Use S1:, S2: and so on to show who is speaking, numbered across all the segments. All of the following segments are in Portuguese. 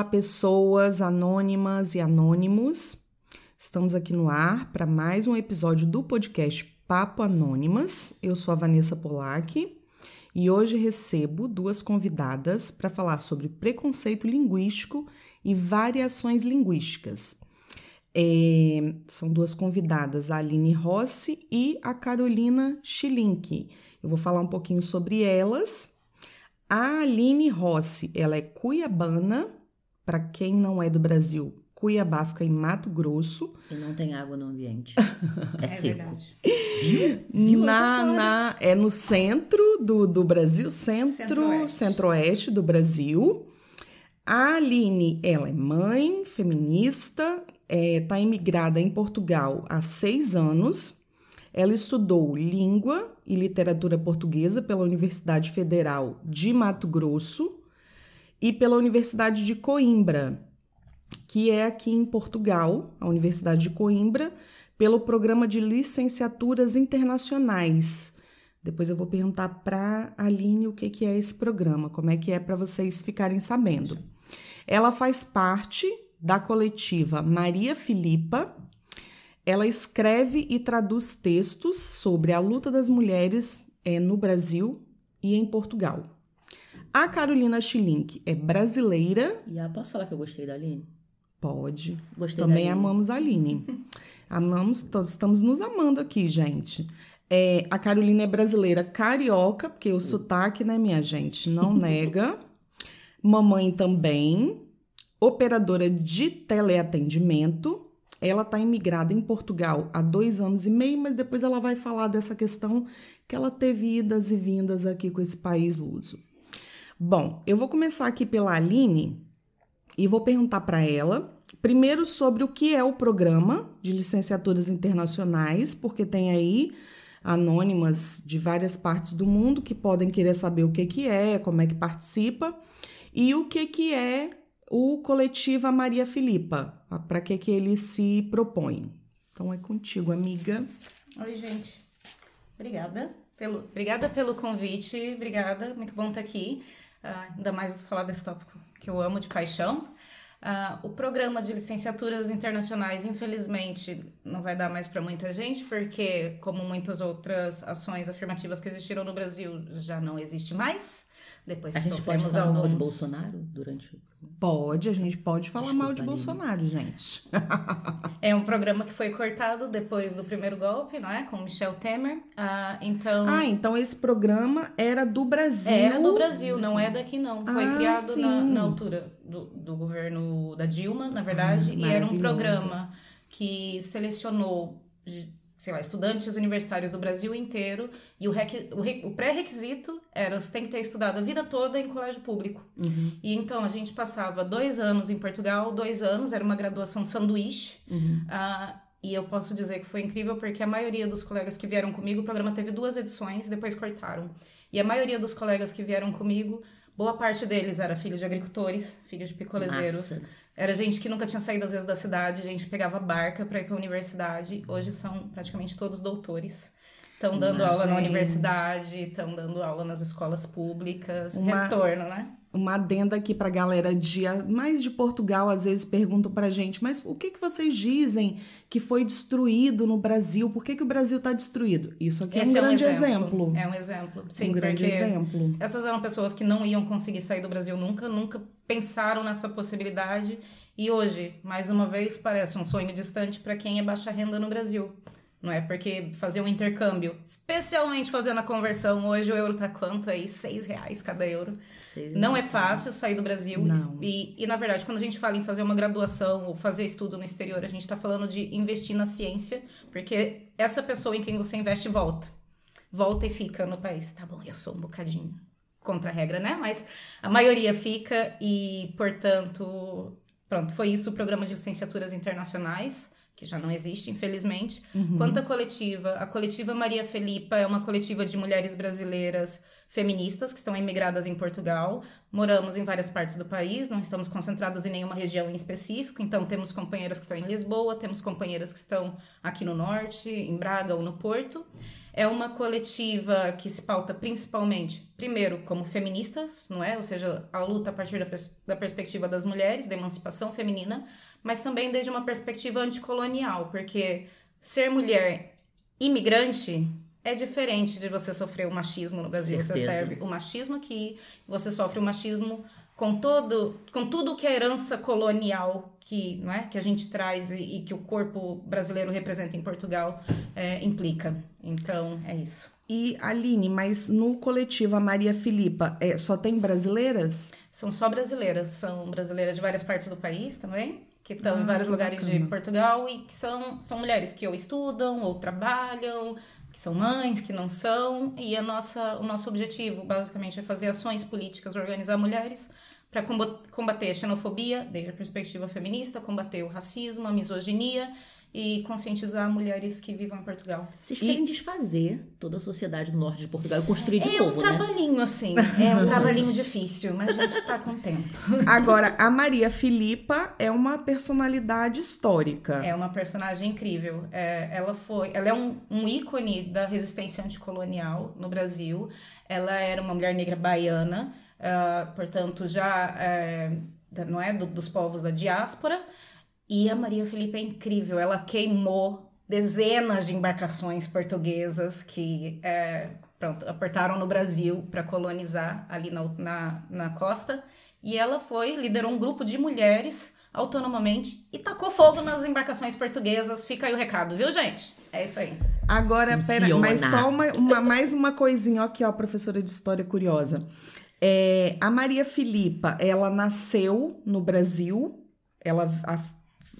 S1: Olá, pessoas anônimas e anônimos. Estamos aqui no ar para mais um episódio do podcast Papo Anônimas. Eu sou a Vanessa Polak e hoje recebo duas convidadas para falar sobre preconceito linguístico e variações linguísticas. É, são duas convidadas, a Aline Rossi e a Carolina Schilink. Eu vou falar um pouquinho sobre elas. A Aline Rossi, ela é cuiabana, para quem não é do Brasil, Cuiabá fica em Mato Grosso.
S2: E não tem água no ambiente. É, é seco. Verdade.
S1: Viu? Viu na, na, é no centro do, do Brasil, centro, centro-oeste. centro-oeste do Brasil. A Aline, ela é mãe, feminista, está é, tá imigrada em Portugal há seis anos. Ela estudou língua e literatura portuguesa pela Universidade Federal de Mato Grosso e pela Universidade de Coimbra, que é aqui em Portugal, a Universidade de Coimbra, pelo programa de licenciaturas internacionais. Depois eu vou perguntar para a Aline o que, que é esse programa, como é que é para vocês ficarem sabendo. Ela faz parte da coletiva Maria Filipa. Ela escreve e traduz textos sobre a luta das mulheres é, no Brasil e em Portugal. A Carolina Schilink é brasileira.
S2: E ah, posso falar que eu gostei da Aline?
S1: Pode. Gostei Também da Aline. amamos a Aline. amamos, todos estamos nos amando aqui, gente. É, a Carolina é brasileira carioca, porque o sotaque, né, minha gente, não nega. Mamãe também operadora de teleatendimento. Ela está imigrada em Portugal há dois anos e meio, mas depois ela vai falar dessa questão que ela teve idas e vindas aqui com esse país luso. Bom, eu vou começar aqui pela Aline e vou perguntar para ela, primeiro sobre o que é o programa de licenciaturas internacionais, porque tem aí anônimas de várias partes do mundo que podem querer saber o que, que é, como é que participa, e o que, que é o Coletiva Maria Filipa, para que, que ele se propõe. Então é contigo, amiga.
S3: Oi, gente. Obrigada pelo, obrigada pelo convite, obrigada, muito bom estar aqui. Uh, ainda mais falar desse tópico que eu amo de paixão. Uh, o programa de licenciaturas internacionais, infelizmente, não vai dar mais para muita gente, porque, como muitas outras ações afirmativas que existiram no Brasil, já não existe mais. Depois
S2: a gente pode falar alguns... mal de Bolsonaro durante o
S1: Pode, a gente pode falar Desculpa, mal de Bolsonaro, gente.
S3: é um programa que foi cortado depois do primeiro golpe, não é? Com Michel Temer. Ah, então.
S1: Ah, então esse programa era do Brasil.
S3: Era do Brasil, não é daqui, não. Foi ah, criado na, na, altura do, do governo da Dilma, na verdade, ah, e era um programa que selecionou sei lá, estudantes universitários do Brasil inteiro, e o, o, o pré-requisito era você tem que ter estudado a vida toda em colégio público. Uhum. E então a gente passava dois anos em Portugal, dois anos, era uma graduação sanduíche. Uhum. Uh, e eu posso dizer que foi incrível porque a maioria dos colegas que vieram comigo, o programa teve duas edições, depois cortaram. E a maioria dos colegas que vieram comigo, boa parte deles era filho de agricultores, filhos de picolezeiros. Massa era gente que nunca tinha saído às vezes da cidade, a gente pegava barca para ir para a universidade. Hoje são praticamente todos doutores. Estão dando aula na universidade, estão dando aula nas escolas públicas, Uma... retorno, né?
S1: Uma adenda aqui para a galera de mais de Portugal às vezes perguntam para gente, mas o que que vocês dizem que foi destruído no Brasil? Por que, que o Brasil está destruído? Isso aqui Esse é um grande é um exemplo. exemplo.
S3: É um exemplo. Sim,
S1: um grande exemplo.
S3: Essas eram pessoas que não iam conseguir sair do Brasil nunca, nunca pensaram nessa possibilidade e hoje, mais uma vez, parece um sonho distante para quem é baixa renda no Brasil não é? Porque fazer um intercâmbio, especialmente fazendo a conversão, hoje o euro tá quanto aí? Seis reais cada euro. Seis não é fácil sair do Brasil. E, e, na verdade, quando a gente fala em fazer uma graduação ou fazer estudo no exterior, a gente tá falando de investir na ciência, porque essa pessoa em quem você investe volta. Volta e fica no país. Tá bom, eu sou um bocadinho contra a regra, né? Mas a maioria fica e, portanto, pronto, foi isso o programa de licenciaturas internacionais que já não existe, infelizmente. Uhum. Quanto à coletiva, a coletiva Maria Felipa é uma coletiva de mulheres brasileiras feministas que estão emigradas em Portugal. Moramos em várias partes do país, não estamos concentradas em nenhuma região em específico, então temos companheiras que estão em Lisboa, temos companheiras que estão aqui no norte, em Braga ou no Porto. É uma coletiva que se pauta principalmente, primeiro, como feministas, não é? Ou seja, a luta a partir da, pers da perspectiva das mulheres, da emancipação feminina, mas também desde uma perspectiva anticolonial, porque ser mulher imigrante é diferente de você sofrer o machismo no Brasil. Certeza. Você serve o machismo aqui, você sofre o machismo com todo com tudo que a herança colonial que não é que a gente traz e, e que o corpo brasileiro representa em Portugal é, implica. Então é isso.
S1: E Aline mas no coletivo a Maria Filipa é, só tem brasileiras?
S3: São só brasileiras. São brasileiras de várias partes do país também que estão ah, em vários lugares bacana. de Portugal e que são, são mulheres que ou estudam ou trabalham que são mães, que não são, e a nossa, o nosso objetivo basicamente é fazer ações políticas, organizar mulheres para combater a xenofobia desde a perspectiva feminista, combater o racismo, a misoginia e conscientizar mulheres que vivem em Portugal.
S2: Vocês querem e... desfazer toda a sociedade do norte de Portugal e construir de
S3: é
S2: novo,
S3: né? É um trabalhinho, assim. É um trabalhinho difícil, mas a gente está com tempo.
S1: Agora, a Maria Filipa é uma personalidade histórica.
S3: É uma personagem incrível. É, ela foi, ela é um, um ícone da resistência anticolonial no Brasil. Ela era uma mulher negra baiana, uh, portanto, já é, não é do, dos povos da diáspora. E a Maria Felipe é incrível, ela queimou dezenas de embarcações portuguesas que é, pronto, aportaram no Brasil para colonizar ali na, na, na costa. E ela foi, liderou um grupo de mulheres autonomamente e tacou fogo nas embarcações portuguesas. Fica aí o recado, viu, gente? É isso aí.
S1: Agora, pera, mas só uma, uma, mais uma coisinha aqui, ó, professora de história curiosa. É, a Maria Filipa, ela nasceu no Brasil, ela a,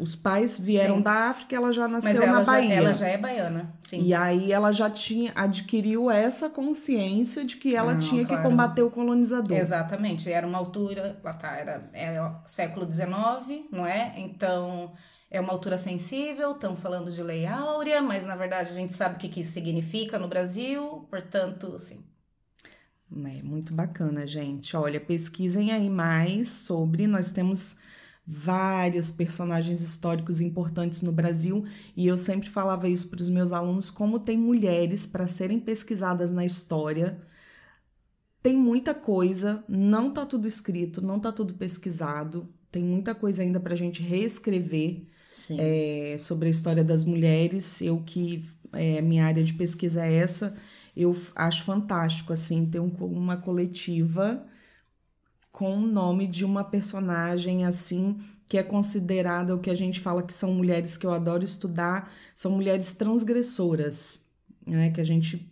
S1: os pais vieram sim. da África, ela já nasceu
S3: ela
S1: na
S3: já,
S1: Bahia.
S3: Ela já é baiana, sim.
S1: E aí ela já tinha adquiriu essa consciência de que ela tinha claro. que combater o colonizador.
S3: Exatamente, era uma altura, lá tá, era, era século XIX, não é? Então é uma altura sensível, estão falando de lei áurea, mas na verdade a gente sabe o que, que isso significa no Brasil, portanto, sim.
S1: É muito bacana, gente. Olha, pesquisem aí mais sobre. Nós temos vários personagens históricos importantes no Brasil e eu sempre falava isso para os meus alunos como tem mulheres para serem pesquisadas na história. Tem muita coisa, não tá tudo escrito, não tá tudo pesquisado, tem muita coisa ainda para a gente reescrever é, sobre a história das mulheres. Eu que é, minha área de pesquisa é essa, eu acho fantástico assim ter um, uma coletiva com o nome de uma personagem assim que é considerada o que a gente fala que são mulheres que eu adoro estudar, são mulheres transgressoras, né? Que a gente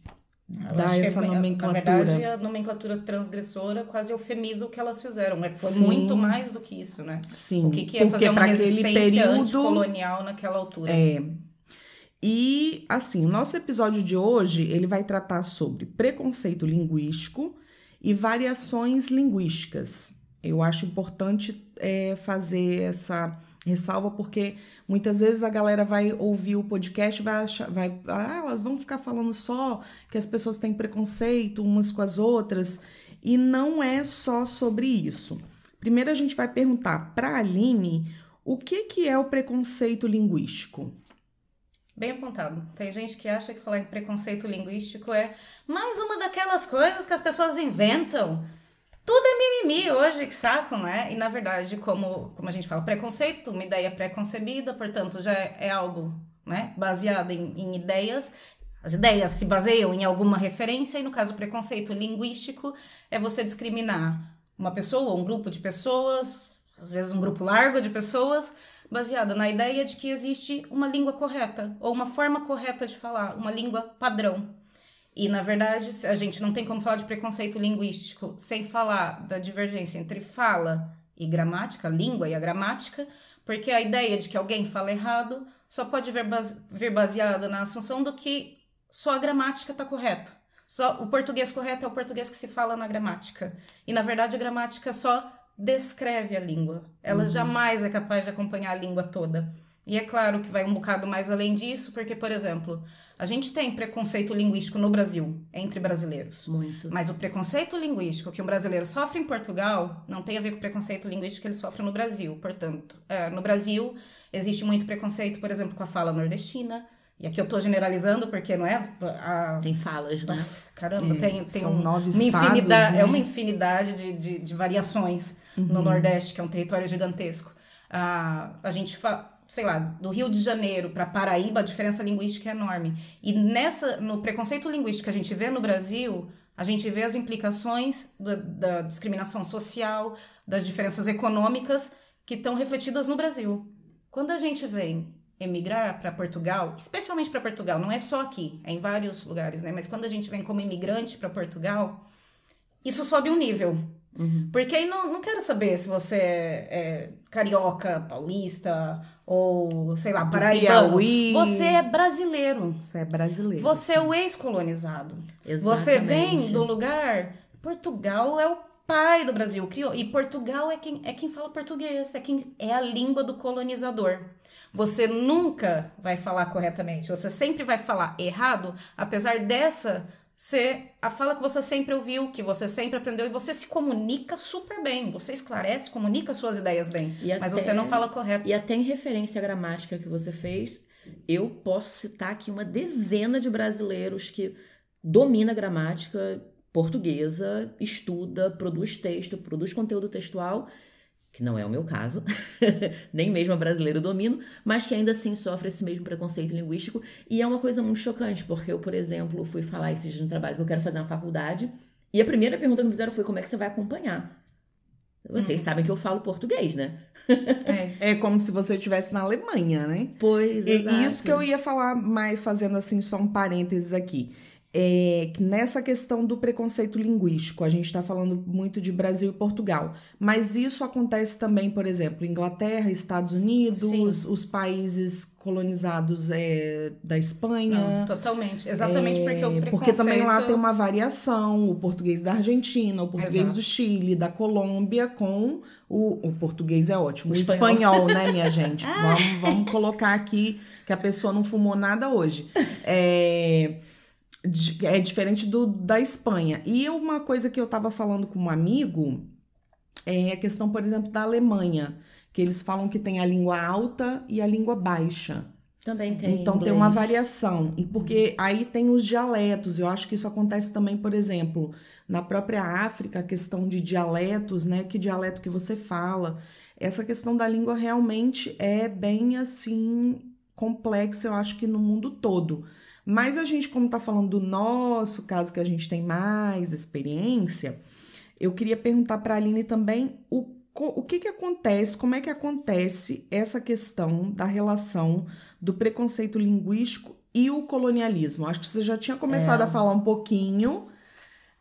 S1: eu dá essa
S3: que,
S1: nomenclatura.
S3: Na verdade, a nomenclatura transgressora quase eufemiza o que elas fizeram. É, foi Sim. muito mais do que isso, né?
S1: Sim.
S3: O que, que é fazer uma resistência período, anticolonial naquela altura.
S1: É. E, assim, o nosso episódio de hoje, ele vai tratar sobre preconceito linguístico, e variações linguísticas. Eu acho importante é, fazer essa ressalva porque muitas vezes a galera vai ouvir o podcast vai achar, vai, ah, elas vão ficar falando só que as pessoas têm preconceito umas com as outras e não é só sobre isso. Primeiro a gente vai perguntar para a Aline o que, que é o preconceito linguístico.
S3: Bem apontado. Tem gente que acha que falar em preconceito linguístico é mais uma daquelas coisas que as pessoas inventam. Tudo é mimimi hoje, que saco, não é? E na verdade, como, como a gente fala, preconceito, uma ideia pré-concebida, portanto, já é algo né, baseado em, em ideias as ideias se baseiam em alguma referência, e no caso, preconceito linguístico é você discriminar uma pessoa, um grupo de pessoas, às vezes um grupo largo de pessoas, baseada na ideia de que existe uma língua correta ou uma forma correta de falar, uma língua padrão. E na verdade, a gente não tem como falar de preconceito linguístico sem falar da divergência entre fala e gramática, língua e a gramática, porque a ideia de que alguém fala errado só pode vir, base, vir baseada na assunção do que só a gramática está correta. Só o português correto é o português que se fala na gramática. E na verdade a gramática só descreve a língua. Ela uhum. jamais é capaz de acompanhar a língua toda. E é claro que vai um bocado mais além disso, porque, por exemplo, a gente tem preconceito linguístico no Brasil, entre brasileiros.
S2: Muito.
S3: Mas o preconceito linguístico que um brasileiro sofre em Portugal não tem a ver com o preconceito linguístico que ele sofre no Brasil. Portanto, é, no Brasil existe muito preconceito, por exemplo, com a fala nordestina, e aqui eu estou generalizando porque não é? A,
S2: tem falas né?
S3: Caramba é, tem, tem
S1: são
S3: um,
S1: nove
S3: uma
S1: estados,
S3: infinidade
S1: né?
S3: é uma infinidade de, de, de variações uhum. no Nordeste que é um território gigantesco. A a gente fa, sei lá do Rio de Janeiro para Paraíba a diferença linguística é enorme. E nessa no preconceito linguístico que a gente vê no Brasil a gente vê as implicações da, da discriminação social das diferenças econômicas que estão refletidas no Brasil. Quando a gente vem emigrar para Portugal, especialmente para Portugal, não é só aqui, é em vários lugares, né? Mas quando a gente vem como imigrante para Portugal, isso sobe um nível. Uhum. Porque aí não, não quero saber se você é, é carioca, paulista ou, sei lá, paraibano.
S1: Piauí.
S3: Você é brasileiro.
S1: Você é brasileiro.
S3: Você é o ex-colonizado. Você vem do lugar. Portugal é o pai do Brasil, criou. E Portugal é quem, é quem fala português, é quem é a língua do colonizador. Você nunca vai falar corretamente, você sempre vai falar errado, apesar dessa ser a fala que você sempre ouviu, que você sempre aprendeu e você se comunica super bem, você esclarece, comunica suas ideias bem, mas você não fala correto.
S2: E até em referência à gramática que você fez, eu posso citar aqui uma dezena de brasileiros que domina a gramática portuguesa, estuda, produz texto, produz conteúdo textual que não é o meu caso, nem mesmo a brasileira domino, mas que ainda assim sofre esse mesmo preconceito linguístico. E é uma coisa muito chocante, porque eu, por exemplo, fui falar esses dias no trabalho que eu quero fazer uma faculdade, e a primeira pergunta que me fizeram foi como é que você vai acompanhar? Vocês uhum. sabem que eu falo português, né?
S1: É, é como se você estivesse na Alemanha, né?
S2: Pois, exato.
S1: E isso que eu ia falar mais, fazendo assim só um parênteses aqui é, nessa questão do preconceito linguístico, a gente está falando muito de Brasil e Portugal, mas isso acontece também, por exemplo, Inglaterra, Estados Unidos, os países colonizados é, da Espanha.
S3: Não, totalmente, exatamente é, porque o preconceito...
S1: Porque também lá tem uma variação, o português da Argentina, o português Exato. do Chile, da Colômbia, com o, o português é ótimo, o, espanhol. espanhol, né, minha gente? vamos, vamos colocar aqui que a pessoa não fumou nada hoje. É é diferente do da Espanha. E uma coisa que eu estava falando com um amigo é a questão, por exemplo, da Alemanha, que eles falam que tem a língua alta e a língua baixa.
S2: Também tem.
S1: Então
S2: inglês.
S1: tem uma variação. E porque aí tem os dialetos. Eu acho que isso acontece também, por exemplo, na própria África, a questão de dialetos, né? Que dialeto que você fala. Essa questão da língua realmente é bem assim complexa, eu acho que no mundo todo. Mas a gente, como está falando do nosso caso, que a gente tem mais experiência, eu queria perguntar para a Aline também o, o que, que acontece, como é que acontece essa questão da relação do preconceito linguístico e o colonialismo. Acho que você já tinha começado é. a falar um pouquinho.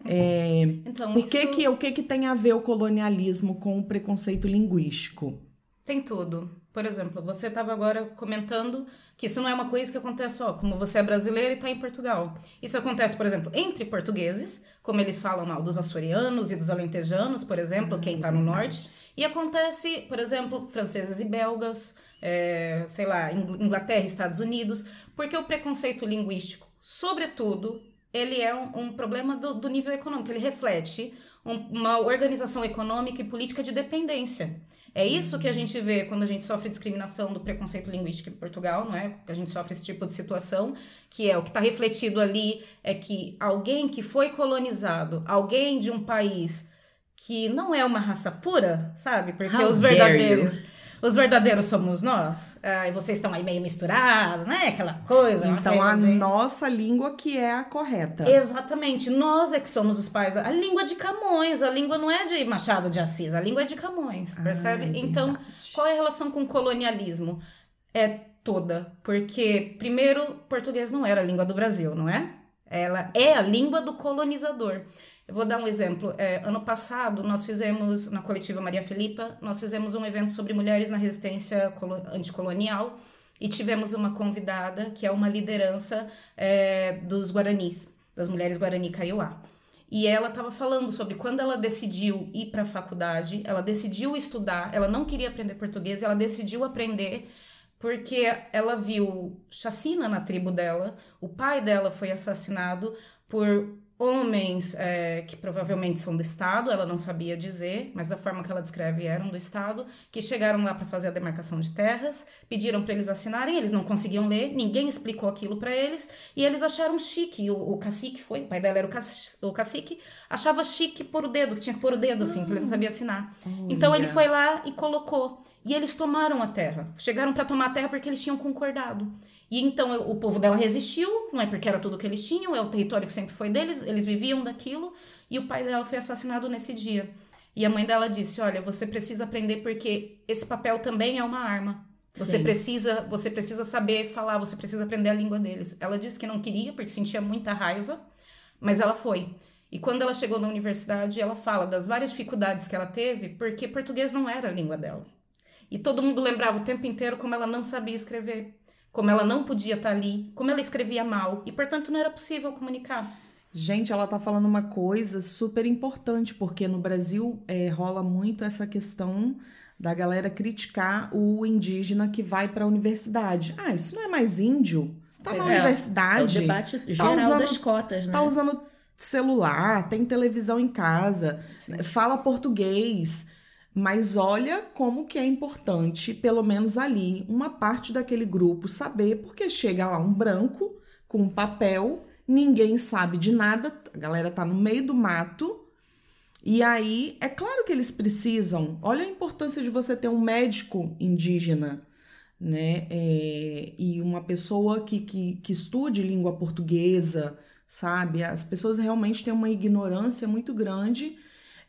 S1: É, então, por que isso... que, o que, que tem a ver o colonialismo com o preconceito linguístico?
S3: Tem tudo. Por exemplo, você estava agora comentando que isso não é uma coisa que acontece só, como você é brasileiro e está em Portugal. Isso acontece, por exemplo, entre portugueses, como eles falam mal dos açorianos e dos alentejanos, por exemplo, quem está no norte. E acontece, por exemplo, franceses e belgas, é, sei lá, Inglaterra e Estados Unidos, porque o preconceito linguístico, sobretudo, ele é um, um problema do, do, nível econômico, ele reflete um, uma organização econômica e política de dependência. É isso que a gente vê quando a gente sofre discriminação do preconceito linguístico em Portugal, não é? Que a gente sofre esse tipo de situação, que é o que está refletido ali é que alguém que foi colonizado, alguém de um país que não é uma raça pura, sabe? Porque How os verdadeiros os verdadeiros somos nós. Ah, e vocês estão aí meio misturados, né? Aquela coisa.
S1: Então a gente. nossa língua que é a correta.
S3: Exatamente. Nós é que somos os pais. A língua de Camões. A língua não é de Machado de Assis. A língua é de Camões. Percebe? Ah, é então, qual é a relação com o colonialismo? É toda. Porque, primeiro, português não era a língua do Brasil, não é? Ela é a língua do colonizador. Eu vou dar um exemplo. É, ano passado, nós fizemos, na coletiva Maria Filipa, nós fizemos um evento sobre mulheres na resistência anticolonial e tivemos uma convidada que é uma liderança é, dos Guaranis, das mulheres Guarani Kaiowá. E ela estava falando sobre quando ela decidiu ir para a faculdade, ela decidiu estudar, ela não queria aprender português, ela decidiu aprender porque ela viu chacina na tribo dela, o pai dela foi assassinado por homens é, que provavelmente são do Estado, ela não sabia dizer, mas da forma que ela descreve eram do Estado, que chegaram lá para fazer a demarcação de terras, pediram para eles assinarem, eles não conseguiam ler, ninguém explicou aquilo para eles, e eles acharam chique. O, o cacique foi, o pai dela era o, cacique, o cacique achava chique pôr o dedo, que tinha que pôr o dedo assim, porque eles não sabiam assinar. Então ele foi lá e colocou. E eles tomaram a terra. Chegaram para tomar a terra porque eles tinham concordado. E então o povo dela resistiu, não é porque era tudo que eles tinham, é o território que sempre foi deles, eles viviam daquilo, e o pai dela foi assassinado nesse dia. E a mãe dela disse: "Olha, você precisa aprender porque esse papel também é uma arma. Você Sim. precisa, você precisa saber falar, você precisa aprender a língua deles". Ela disse que não queria porque sentia muita raiva, mas ela foi. E quando ela chegou na universidade, ela fala das várias dificuldades que ela teve, porque português não era a língua dela. E todo mundo lembrava o tempo inteiro como ela não sabia escrever como ela não podia estar tá ali, como ela escrevia mal e, portanto, não era possível comunicar.
S1: Gente, ela tá falando uma coisa super importante, porque no Brasil é, rola muito essa questão da galera criticar o indígena que vai para a universidade. Ah, isso não é mais índio? Tá pois na é, universidade.
S2: É o debate tá geral usando, das cotas, né?
S1: Tá usando celular, tem televisão em casa, Sim. fala português. Mas olha como que é importante, pelo menos ali, uma parte daquele grupo saber, porque chega lá um branco com um papel, ninguém sabe de nada, a galera tá no meio do mato. E aí, é claro que eles precisam. Olha a importância de você ter um médico indígena, né? É, e uma pessoa que, que, que estude língua portuguesa, sabe? As pessoas realmente têm uma ignorância muito grande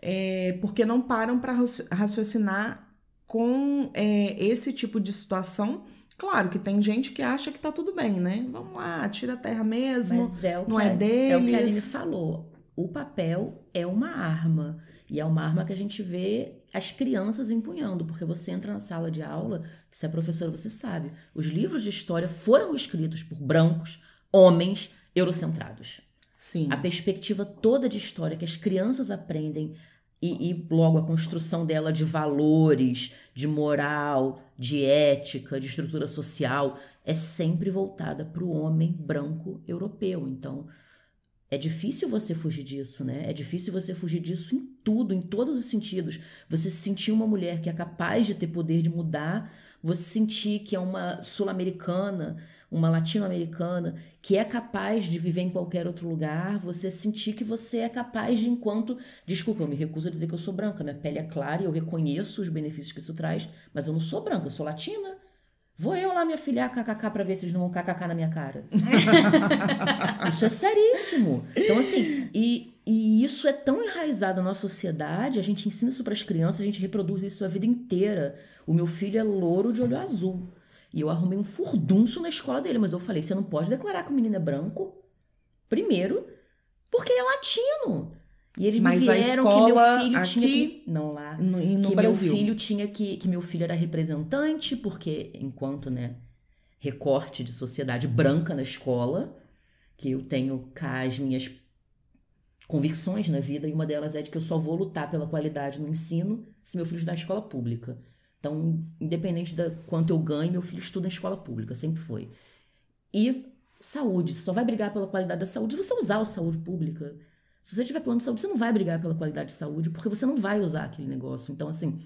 S1: é, porque não param para raciocinar com é, esse tipo de situação. Claro que tem gente que acha que tá tudo bem, né? Vamos lá, tira a terra mesmo, Mas é o não é deles.
S2: É o que a Aline falou. O papel é uma arma. E é uma arma que a gente vê as crianças empunhando, porque você entra na sala de aula, você é professora, você sabe. Os livros de história foram escritos por brancos, homens, eurocentrados.
S1: Sim.
S2: A perspectiva toda de história que as crianças aprendem e, e, logo a construção dela de valores, de moral, de ética, de estrutura social, é sempre voltada para o homem branco europeu. Então, é difícil você fugir disso, né? É difícil você fugir disso em tudo, em todos os sentidos. Você se sentir uma mulher que é capaz de ter poder de mudar, você sentir que é uma sul-americana uma latino-americana que é capaz de viver em qualquer outro lugar, você sentir que você é capaz de, enquanto. Desculpa, eu me recuso a dizer que eu sou branca, minha pele é clara e eu reconheço os benefícios que isso traz, mas eu não sou branca, eu sou latina. Vou eu lá me afiliar kkk pra ver se eles não vão kkk na minha cara. isso é seríssimo. Então, assim, e, e isso é tão enraizado na nossa sociedade, a gente ensina isso para as crianças, a gente reproduz isso a vida inteira. O meu filho é louro de olho azul. E eu arrumei um furdunço na escola dele, mas eu falei: você não pode declarar que o menino é branco. Primeiro, porque ele é latino. E eles mas me vieram que meu filho aqui, tinha que. Não, lá. No, no que Brasil. meu filho tinha que. Que meu filho era representante, porque enquanto, né? Recorte de sociedade branca na escola, que eu tenho cá as minhas convicções na vida, e uma delas é de que eu só vou lutar pela qualidade no ensino se meu filho estudar na escola pública. Então, independente da quanto eu ganho, meu filho estuda em escola pública, sempre foi. E saúde, você só vai brigar pela qualidade da saúde se você usar a saúde pública. Se você tiver plano de saúde, você não vai brigar pela qualidade de saúde, porque você não vai usar aquele negócio. Então, assim,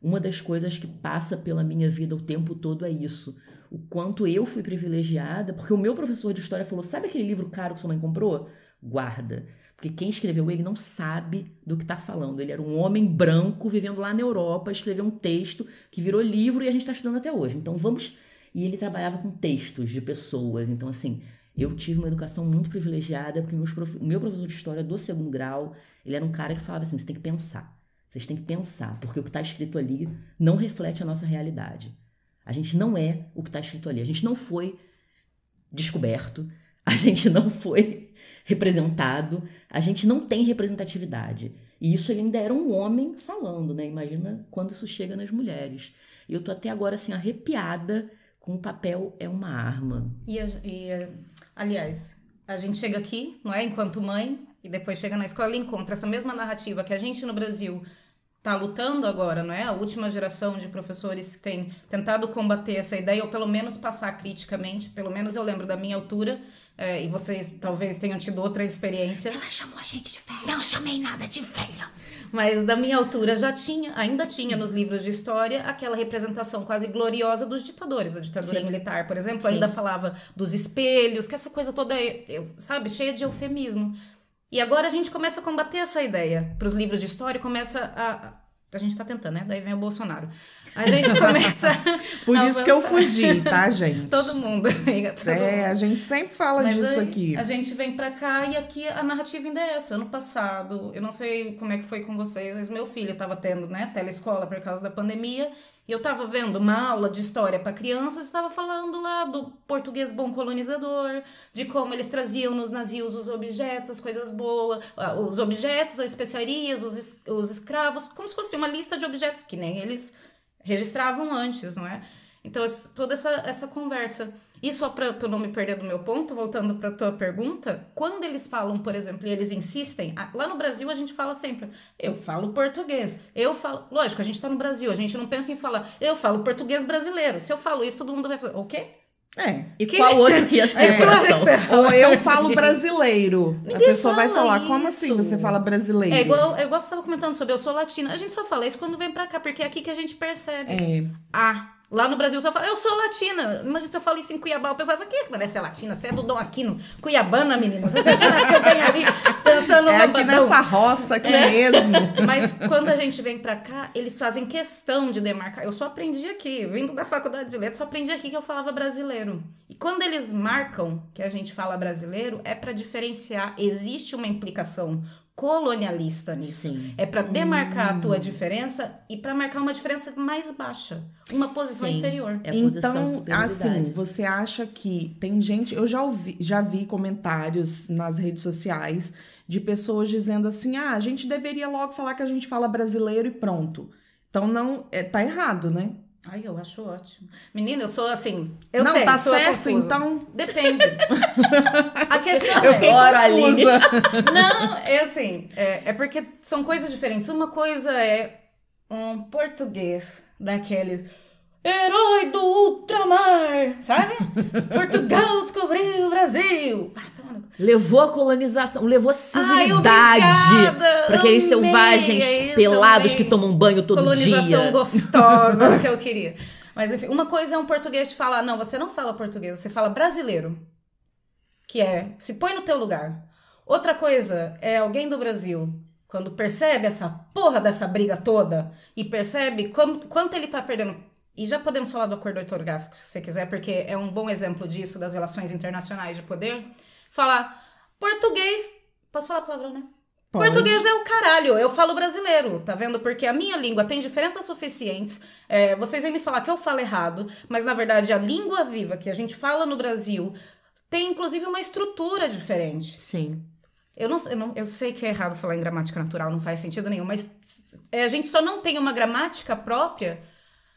S2: uma das coisas que passa pela minha vida o tempo todo é isso. O quanto eu fui privilegiada, porque o meu professor de história falou: sabe aquele livro caro que sua mãe comprou? Guarda. Porque quem escreveu ele não sabe do que está falando. Ele era um homem branco vivendo lá na Europa, escreveu um texto que virou livro e a gente está estudando até hoje. Então vamos. E ele trabalhava com textos de pessoas. Então, assim, eu tive uma educação muito privilegiada, porque meus prof... meu professor de história do segundo grau, ele era um cara que falava assim: você tem que pensar. Vocês têm que pensar, porque o que está escrito ali não reflete a nossa realidade. A gente não é o que está escrito ali. A gente não foi descoberto, a gente não foi representado, a gente não tem representatividade. E isso ele ainda era um homem falando, né? Imagina quando isso chega nas mulheres. E eu tô até agora assim arrepiada com o papel é uma arma.
S3: E, e aliás, a gente chega aqui, não é, enquanto mãe, e depois chega na escola e encontra essa mesma narrativa que a gente no Brasil está lutando agora, não é? A última geração de professores que tem tentado combater essa ideia, ou pelo menos passar criticamente, pelo menos eu lembro da minha altura, é, e vocês talvez tenham tido outra experiência.
S2: Ela chamou a gente de velha.
S3: Não chamei nada de velha. Mas da minha altura já tinha, ainda tinha nos livros de história aquela representação quase gloriosa dos ditadores. A ditadura Sim. militar, por exemplo, Sim. ainda falava dos espelhos, que essa coisa toda, sabe, cheia de eufemismo. E agora a gente começa a combater essa ideia para os livros de história, começa a. A gente está tentando, né? Daí vem o Bolsonaro. A gente começa.
S1: Por isso avançar. que eu fugi, tá, gente?
S3: todo mundo, amiga. Todo
S1: é, mundo. a gente sempre fala Mas disso aqui.
S3: A gente vem pra cá e aqui a narrativa ainda é essa. Ano passado, eu não sei como é que foi com vocês, mas meu filho estava tendo, né, telescola por causa da pandemia. E eu estava vendo uma aula de história para crianças, estava falando lá do português bom colonizador, de como eles traziam nos navios os objetos, as coisas boas, os objetos, as especiarias, os, os escravos, como se fosse uma lista de objetos que nem eles registravam antes, não é? Então, toda essa, essa conversa. E só para eu não me perder do meu ponto, voltando para tua pergunta, quando eles falam, por exemplo, e eles insistem, lá no Brasil a gente fala sempre, eu falo português, eu falo. Lógico, a gente está no Brasil, a gente não pensa em falar, eu falo português brasileiro. Se eu falo isso, todo mundo vai falar, o quê?
S1: É.
S2: E que... qual outro que ia ser, é,
S1: coração? Ou eu falo brasileiro. Ninguém a pessoa vai falar, isso. como assim você fala brasileiro?
S3: É igual, é igual você estava comentando sobre eu sou latina. A gente só fala isso quando vem pra cá, porque é aqui que a gente percebe.
S1: É.
S3: Ah, Lá no Brasil, você fala, eu sou latina. Imagina se eu falo isso em Cuiabá, o pessoal fala, quem é que parece ser latina? Você é do Dom Aquino, Cuiabana, menina. Você nasceu bem ali, dançando
S1: É aqui nessa roça aqui é. mesmo.
S3: Mas quando a gente vem pra cá, eles fazem questão de demarcar. Eu só aprendi aqui, vindo da faculdade de letras, só aprendi aqui que eu falava brasileiro. E quando eles marcam que a gente fala brasileiro, é para diferenciar, existe uma implicação colonialista nisso. Sim. É para demarcar hum. a tua hum. diferença e para marcar uma diferença mais baixa, uma posição Sim. inferior.
S1: É então, assim, você acha que tem gente, eu já ouvi, já vi comentários nas redes sociais de pessoas dizendo assim: "Ah, a gente deveria logo falar que a gente fala brasileiro e pronto". Então não, é, tá errado, né?
S3: Ai, eu acho ótimo. Menina, eu sou assim. Eu
S1: não,
S3: sei,
S1: tá certo, então.
S3: Depende. A questão
S1: eu é.
S2: Ora ali.
S3: Não, é assim. É, é porque são coisas diferentes. Uma coisa é um português daqueles. Herói do ultramar, sabe? Portugal descobriu o Brasil.
S2: Levou a colonização, levou a civilidade para aqueles selvagens é isso, pelados que tomam banho todo
S3: Colonização
S2: dia.
S3: Colonização gostosa que eu queria. Mas enfim, uma coisa é um português te falar, não, você não fala português, você fala brasileiro. Que é, se põe no teu lugar. Outra coisa é alguém do Brasil, quando percebe essa porra dessa briga toda e percebe quanto, quanto ele tá perdendo. E já podemos falar do acordo ortográfico, se você quiser, porque é um bom exemplo disso, das relações internacionais de poder falar português. Posso falar palavrão, né? Pode. Português é o caralho, eu falo brasileiro, tá vendo? Porque a minha língua tem diferenças suficientes. É, vocês vêm me falar que eu falo errado, mas na verdade a língua viva que a gente fala no Brasil tem inclusive uma estrutura diferente.
S2: Sim.
S3: Eu, não, eu, não, eu sei que é errado falar em gramática natural, não faz sentido nenhum, mas é, a gente só não tem uma gramática própria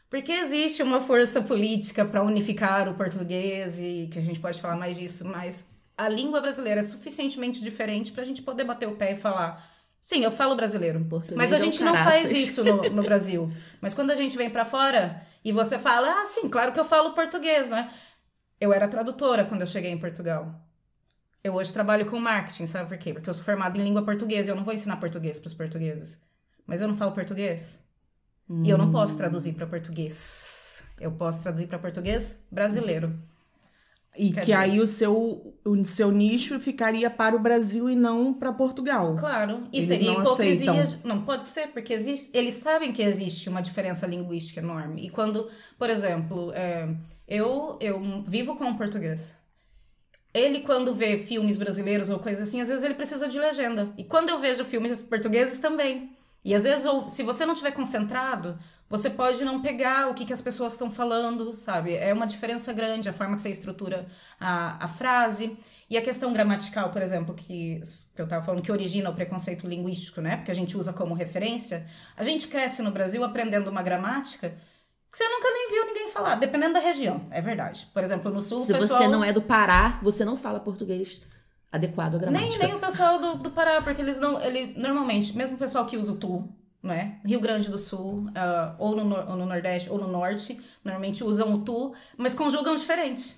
S3: porque existe uma força política para unificar o português e que a gente pode falar mais disso, mas a língua brasileira é suficientemente diferente para a gente poder bater o pé e falar. Sim, eu falo brasileiro. Português mas a é gente não faz isso no, no Brasil. Mas quando a gente vem para fora e você fala, ah, sim, claro que eu falo português, não é? Eu era tradutora quando eu cheguei em Portugal. Eu hoje trabalho com marketing, sabe por quê? Porque eu sou formada em língua portuguesa e eu não vou ensinar português para os portugueses. Mas eu não falo português. Hum. E eu não posso traduzir para português. Eu posso traduzir para português brasileiro.
S1: E Quer que dizer... aí o seu, o seu nicho ficaria para o Brasil e não para Portugal.
S3: Claro. E eles seria não hipocrisia. Aceitam. Não pode ser, porque existe, eles sabem que existe uma diferença linguística enorme. E quando, por exemplo, é, eu, eu vivo com um português. Ele, quando vê filmes brasileiros ou coisas assim, às vezes ele precisa de legenda. E quando eu vejo filmes portugueses também. E às vezes, se você não estiver concentrado, você pode não pegar o que, que as pessoas estão falando, sabe? É uma diferença grande a forma que você estrutura a, a frase. E a questão gramatical, por exemplo, que, que eu estava falando, que origina o preconceito linguístico, né? Porque a gente usa como referência. A gente cresce no Brasil aprendendo uma gramática que você nunca nem viu ninguém falar, dependendo da região, é verdade. Por exemplo, no sul,
S2: Se
S3: pessoal...
S2: você não é do Pará, você não fala português adequado à gramática.
S3: Nem, nem o pessoal do, do Pará, porque eles não... Ele, normalmente, mesmo o pessoal que usa o tu não é? Rio Grande do Sul, uh, ou, no, ou no Nordeste, ou no Norte, normalmente usam o tu, mas conjugam diferente.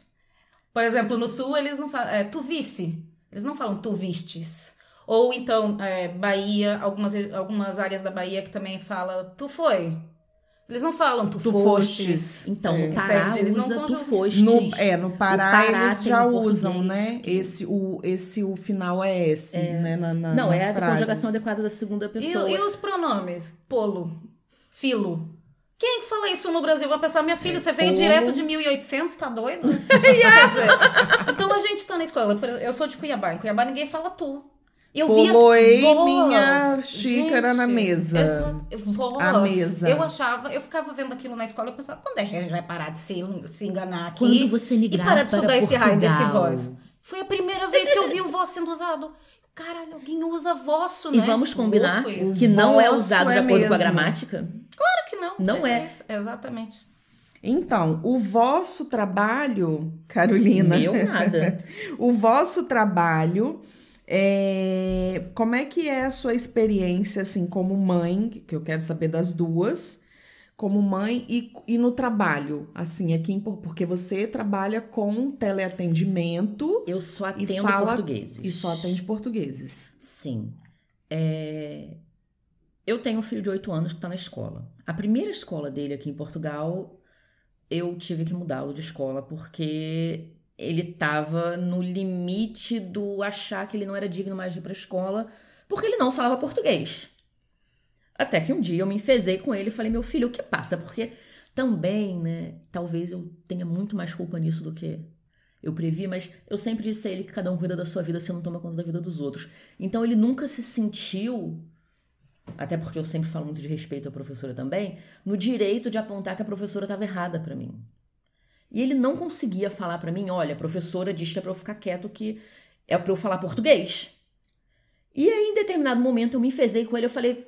S3: Por exemplo, no Sul eles não falam, é, tu visse, eles não falam tu vistes. Ou então, é, Bahia, algumas, algumas áreas da Bahia que também fala tu foi. Eles não falam tu, tu fostes. fostes.
S2: Então, é. no Pará Eles usa não tu fostes.
S1: No, é, no Pará, Pará eles já usam, né? Esse o, esse, o final é esse, é. né? Na, na,
S2: não, é
S1: frases.
S2: a conjugação adequada da segunda pessoa.
S3: E, e os pronomes? Polo, filo. Quem é que fala isso no Brasil? Vai pensar, minha filha, é, você veio polo. direto de 1800, tá doido? Quer dizer, então a gente tá na escola. Eu sou de Cuiabá. Em Cuiabá ninguém fala tu.
S1: Eu Poloei via voz, minha xícara gente, na mesa.
S3: Voz. A mesa. Eu achava, eu ficava vendo aquilo na escola, eu pensava, quando é que a gente vai parar de se, se enganar aqui?
S2: Quando você migrar
S3: e parar de estudar esse raio desse voz. Foi a primeira vez que eu vi o voz sendo usado. Caralho, alguém usa vosso, né?
S2: E vamos combinar que não é usado é de acordo mesmo. com a gramática?
S3: Claro que não.
S2: Não é.
S3: é. Exatamente.
S1: Então, o vosso trabalho, Carolina.
S2: Meu nada.
S1: o vosso trabalho é, como é que é a sua experiência, assim, como mãe, que eu quero saber das duas, como mãe e, e no trabalho, assim, aqui em, porque você trabalha com teleatendimento.
S2: Eu só atendo e fala, portugueses.
S1: E só atende portugueses.
S2: Sim. É, eu tenho um filho de 8 anos que está na escola. A primeira escola dele aqui em Portugal, eu tive que mudá-lo de escola porque ele estava no limite do achar que ele não era digno mais de ir para a escola, porque ele não falava português. Até que um dia eu me enfezei com ele e falei: "Meu filho, o que passa?" Porque também, né, talvez eu tenha muito mais culpa nisso do que eu previ, mas eu sempre disse a ele que cada um cuida da sua vida, você não toma conta da vida dos outros. Então ele nunca se sentiu até porque eu sempre falo muito de respeito à professora também, no direito de apontar que a professora estava errada para mim. E ele não conseguia falar para mim, olha, a professora diz que é para eu ficar quieto, que é para eu falar português. E aí, em determinado momento, eu me enfezei com ele, eu falei,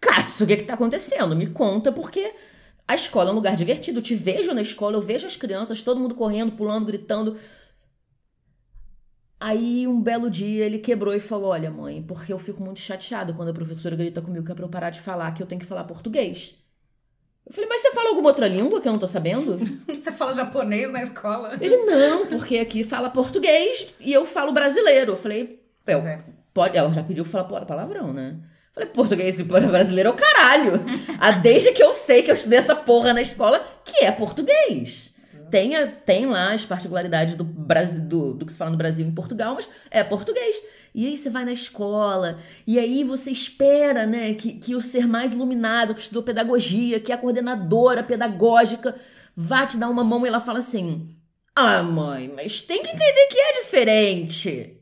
S2: Katsu, o que é que tá acontecendo? Me conta, porque a escola é um lugar divertido. Eu te vejo na escola, eu vejo as crianças, todo mundo correndo, pulando, gritando. Aí, um belo dia, ele quebrou e falou: Olha, mãe, porque eu fico muito chateado quando a professora grita comigo que é pra eu parar de falar, que eu tenho que falar português. Eu falei, mas você fala alguma outra língua que eu não tô sabendo?
S3: você fala japonês na escola?
S2: Ele, não, porque aqui fala português e eu falo brasileiro. Eu falei, eu, é. pode, ela já pediu pra falar palavrão, né? Eu falei, português e brasileiro é o caralho. ah, desde que eu sei que eu estudei essa porra na escola, que é português. Tem, tem lá as particularidades do, Brasil, do, do que se fala no Brasil em Portugal, mas é português. E aí você vai na escola, e aí você espera, né, que, que o ser mais iluminado, que estudou pedagogia, que é a coordenadora pedagógica, vá te dar uma mão e ela fala assim: Ah, mãe, mas tem que entender que é diferente.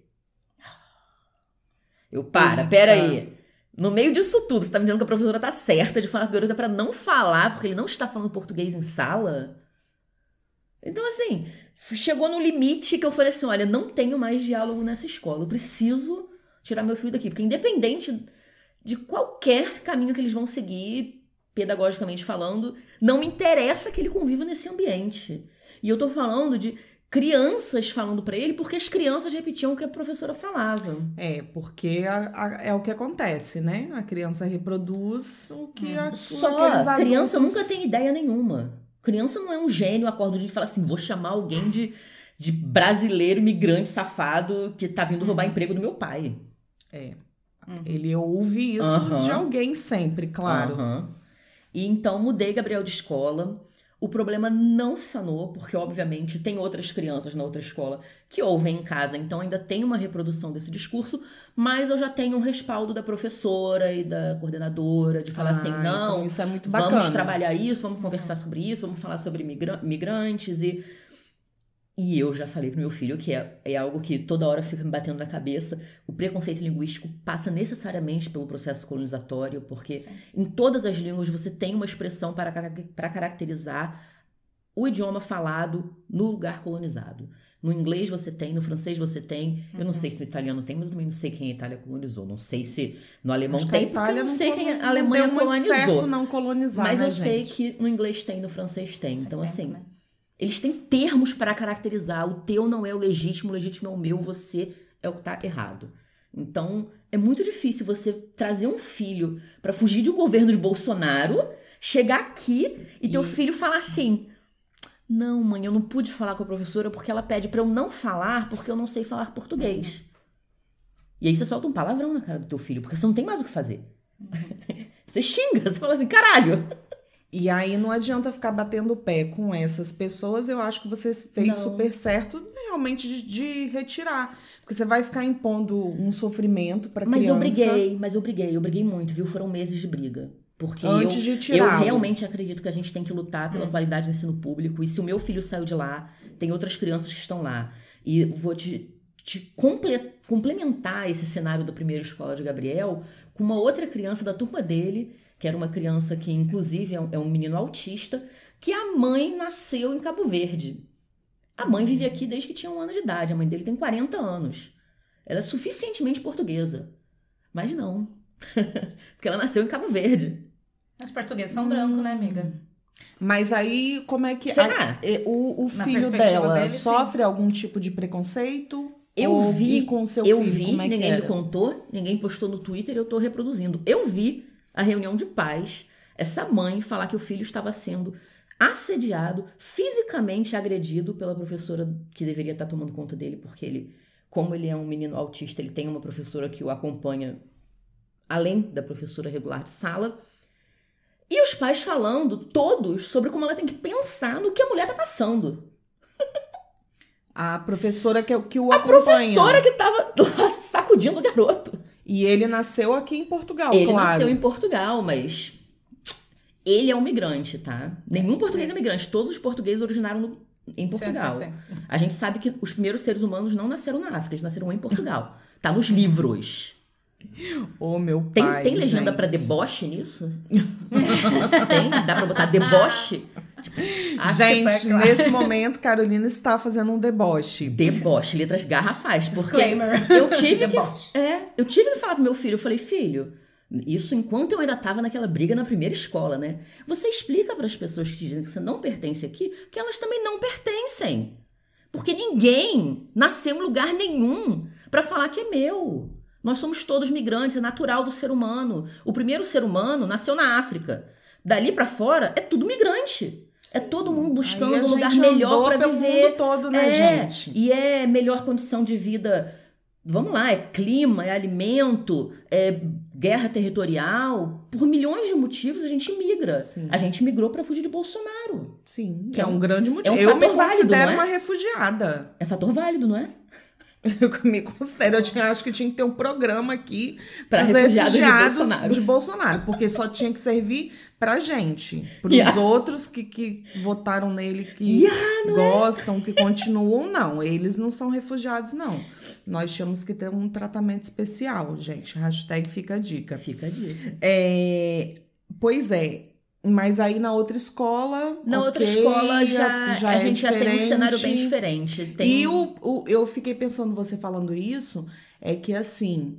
S2: Eu, para, pera aí. No meio disso tudo, você tá me dizendo que a professora tá certa de falar com a garota pra não falar, porque ele não está falando português em sala? Então, assim, chegou no limite que eu falei assim: olha, não tenho mais diálogo nessa escola. Eu preciso tirar meu filho daqui. Porque, independente de qualquer caminho que eles vão seguir, pedagogicamente falando, não me interessa que ele conviva nesse ambiente. E eu tô falando de crianças falando para ele porque as crianças repetiam o que a professora falava.
S1: É, porque a, a, é o que acontece, né? A criança reproduz o que hum. a,
S2: Só a criança nunca tem ideia nenhuma. Criança não é um gênio, acorda de falar assim, vou chamar alguém de, de brasileiro, imigrante, safado, que tá vindo roubar emprego do meu pai.
S1: É. Uhum. Ele ouve isso uhum. de alguém sempre, claro.
S2: Uhum. E então mudei Gabriel de escola. O problema não sanou, porque obviamente tem outras crianças na outra escola que ouvem em casa, então ainda tem uma reprodução desse discurso, mas eu já tenho um respaldo da professora e da coordenadora de falar assim, ah, assim: não, então
S1: isso é muito
S2: bacana. vamos trabalhar isso, vamos conversar sobre isso, vamos falar sobre migrantes e e eu já falei pro meu filho que é, é algo que toda hora fica me batendo na cabeça. O preconceito linguístico passa necessariamente pelo processo colonizatório, porque Sim. em todas as línguas você tem uma expressão para, para caracterizar o idioma falado no lugar colonizado. No inglês você tem, no francês você tem. Uhum. Eu não sei se no italiano tem, mas eu também não sei quem a Itália colonizou. Não sei se no alemão Acho tem, porque eu não sei quem a Alemanha colonizou.
S1: Certo não colonizar,
S2: mas
S1: né,
S2: eu
S1: gente?
S2: sei que no inglês tem, no francês tem. Então, assim, né? Eles têm termos para caracterizar. O teu não é o legítimo, o legítimo é o meu, você é o que tá errado. Então, é muito difícil você trazer um filho para fugir de um governo de Bolsonaro, chegar aqui e, e teu filho falar assim: "Não, mãe, eu não pude falar com a professora porque ela pede para eu não falar porque eu não sei falar português". Uhum. E aí você solta um palavrão na cara do teu filho, porque você não tem mais o que fazer. Uhum. você xinga, você fala assim: "Caralho".
S1: E aí não adianta ficar batendo o pé com essas pessoas. Eu acho que você fez não. super certo realmente de, de, retirar. Porque você vai ficar impondo um sofrimento para criança.
S2: Mas eu briguei, mas eu briguei, eu briguei muito, viu? Foram meses de briga. Porque
S1: Antes
S2: eu,
S1: de tirar.
S2: eu realmente acredito que a gente tem que lutar pela hum. qualidade do ensino público. E se o meu filho saiu de lá, tem outras crianças que estão lá. E vou te, te complementar esse cenário da primeira escola de Gabriel com uma outra criança da turma dele que era uma criança que, inclusive, é um, é um menino autista, que a mãe nasceu em Cabo Verde. A mãe vive aqui desde que tinha um ano de idade. A mãe dele tem 40 anos. Ela é suficientemente portuguesa. Mas não. Porque ela nasceu em Cabo Verde.
S3: Os portugueses são hum. brancos, né, amiga?
S1: Mas aí, como é que.
S2: Será?
S1: A, o, o filho dela dele, sofre sim. algum tipo de preconceito?
S2: Eu vi com seu eu filho, vi, é ninguém me contou, ninguém postou no Twitter, eu tô reproduzindo. Eu vi a reunião de pais, essa mãe falar que o filho estava sendo assediado, fisicamente agredido pela professora que deveria estar tomando conta dele, porque ele, como ele é um menino autista, ele tem uma professora que o acompanha além da professora regular de sala. E os pais falando, todos, sobre como ela tem que pensar no que a mulher tá passando.
S1: A professora que, que o acompanha.
S2: A professora que tava sacudindo o garoto.
S1: E ele nasceu aqui em Portugal,
S2: ele
S1: claro.
S2: Ele nasceu em Portugal, mas ele é um migrante, tá? Nenhum português é migrante. Todos os portugueses originaram no, em Portugal. Sim, sim, sim. A gente sabe que os primeiros seres humanos não nasceram na África, eles nasceram em Portugal. Tá nos livros.
S1: Ô, oh, meu
S2: pai. Tem, tem legenda para deboche nisso? tem? Dá pra botar deboche?
S1: Tipo, Gente, tá nesse momento, Carolina está fazendo um deboche.
S2: Deboche, letras garrafais. Disclaimer. Eu tive que. É, eu tive que falar pro meu filho, eu falei, filho. Isso enquanto eu ainda estava naquela briga na primeira escola, né? Você explica para as pessoas que te dizem que você não pertence aqui que elas também não pertencem. Porque ninguém nasceu em lugar nenhum para falar que é meu. Nós somos todos migrantes, é natural do ser humano. O primeiro ser humano nasceu na África. Dali para fora é tudo migrante. É todo mundo buscando um lugar melhor para viver.
S1: Mundo todo, né,
S2: é,
S1: gente?
S2: E é melhor condição de vida. Vamos lá, é clima, é alimento, é guerra territorial. Por milhões de motivos a gente migra. Sim. A gente migrou para fugir de Bolsonaro.
S1: Sim, que é um, grande motivo. É um Eu me considero válido, é? uma refugiada.
S2: É fator válido, não é?
S1: Eu me considero, eu tinha, acho que tinha que ter um programa aqui
S2: para refugiados, refugiados de, Bolsonaro.
S1: de Bolsonaro, porque só tinha que servir pra gente. Pros yeah. outros que, que votaram nele, que yeah, gostam, é? que continuam, não. Eles não são refugiados, não. Nós tínhamos que ter um tratamento especial, gente. Hashtag fica a dica.
S2: Fica a dica.
S1: É, pois é, mas aí na outra escola.
S2: Na okay, outra escola já, já a é gente diferente. já tem um cenário bem diferente. Tem...
S1: E o, o, eu fiquei pensando, você falando isso, é que assim,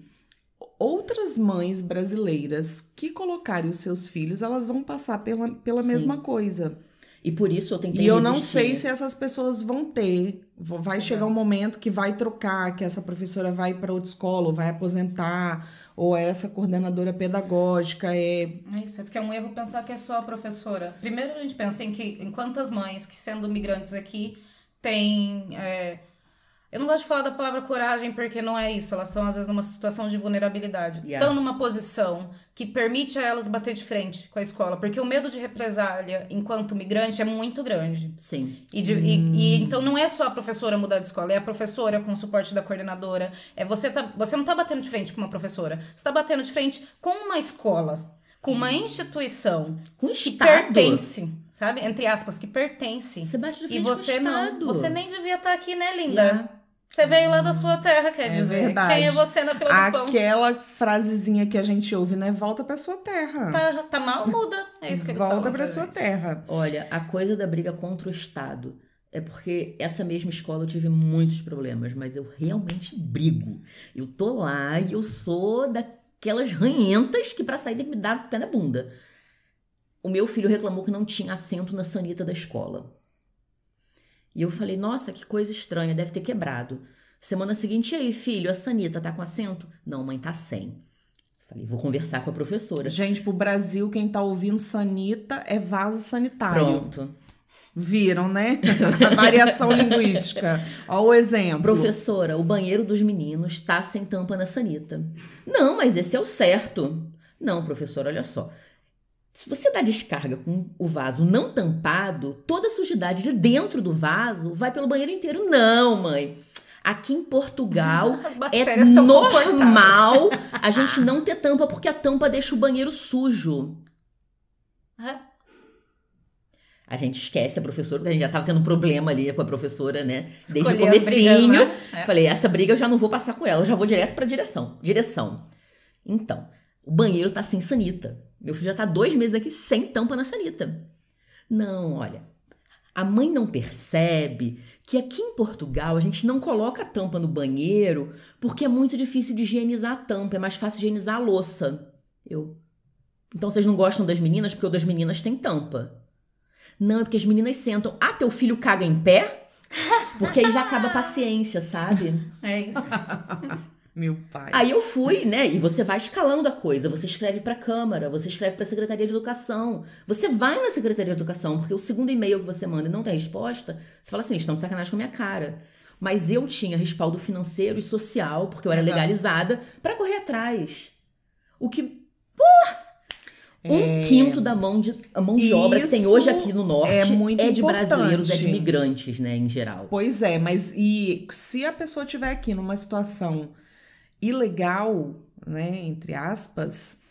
S1: outras mães brasileiras que colocarem os seus filhos, elas vão passar pela, pela mesma coisa.
S2: E por isso eu tentei
S1: E eu não sei se essas pessoas vão ter. Vai chegar um momento que vai trocar, que essa professora vai para outra escola, ou vai aposentar, ou essa coordenadora pedagógica é.
S3: É isso, é porque é um erro pensar que é só a professora. Primeiro a gente pensa em que em quantas mães que sendo migrantes aqui têm. É, eu não gosto de falar da palavra coragem porque não é isso. Elas estão, às vezes, numa situação de vulnerabilidade. Yeah. Estão numa posição que permite a elas bater de frente com a escola. Porque o medo de represália enquanto migrante é muito grande.
S2: Sim.
S3: E, de, hum. e, e, então não é só a professora mudar de escola, é a professora com o suporte da coordenadora. É você, tá, você não está batendo de frente com uma professora. Você está batendo de frente com uma escola, com uma instituição
S2: com
S3: que pertence sabe? Entre aspas, que pertence.
S2: Você bate de frente
S3: e você
S2: com o
S3: não,
S2: Estado.
S3: você nem devia estar tá aqui, né, linda? Yeah. Você veio lá da sua terra, quer é dizer. Verdade. Quem é você na fila
S1: do
S3: pão?
S1: Aquela frasezinha que a gente ouve, né? Volta pra sua terra.
S3: Tá, tá mal, muda. É isso que eles
S1: Volta
S3: falam.
S1: Volta pra sua terra.
S2: Olha, a coisa da briga contra o Estado é porque essa mesma escola eu tive muitos problemas, mas eu realmente brigo. Eu tô lá e eu sou daquelas ranhentas que para sair tem que me dar pé na bunda. O meu filho reclamou que não tinha assento na sanita da escola. E eu falei, nossa, que coisa estranha, deve ter quebrado. Semana seguinte, e aí, filho, a Sanita tá com assento? Não, mãe, tá sem. Falei, vou conversar com a professora.
S1: Gente, pro Brasil, quem tá ouvindo sanita é vaso sanitário.
S2: Pronto.
S1: Viram, né? a variação linguística. Ó o exemplo.
S2: Professora, o banheiro dos meninos tá sem tampa na sanita. Não, mas esse é o certo. Não, professora, olha só. Se você dá descarga com o vaso não tampado, toda a sujidade de dentro do vaso vai pelo banheiro inteiro. Não, mãe. Aqui em Portugal é normal a gente não ter tampa porque a tampa deixa o banheiro sujo. A gente esquece a professora, porque a gente já tava tendo um problema ali com a professora, né? Desde o comecinho. Brigas, né? é. Falei, essa briga eu já não vou passar com ela, eu já vou direto pra direção. Direção. Então, o banheiro tá sem sanita. Meu filho já tá dois meses aqui sem tampa na sanita. Não, olha. A mãe não percebe que aqui em Portugal a gente não coloca tampa no banheiro porque é muito difícil de higienizar a tampa, é mais fácil higienizar a louça. Eu. Então vocês não gostam das meninas porque o das meninas tem tampa. Não, é porque as meninas sentam. Ah, teu filho caga em pé? Porque aí já acaba a paciência, sabe?
S3: É isso.
S1: Meu pai.
S2: Aí eu fui, né? E você vai escalando a coisa. Você escreve para a Câmara, você escreve para a Secretaria de Educação. Você vai na Secretaria de Educação, porque o segundo e-mail que você manda e não tem resposta, você fala assim: estão de sacanagem com a minha cara. Mas eu tinha respaldo financeiro e social, porque eu era Exato. legalizada, para correr atrás. O que. Pô! Um é... quinto da mão de, a mão de obra que tem hoje aqui no norte é, muito é de importante. brasileiros, é de imigrantes, né, em geral.
S1: Pois é, mas e se a pessoa estiver aqui numa situação ilegal, né, entre aspas,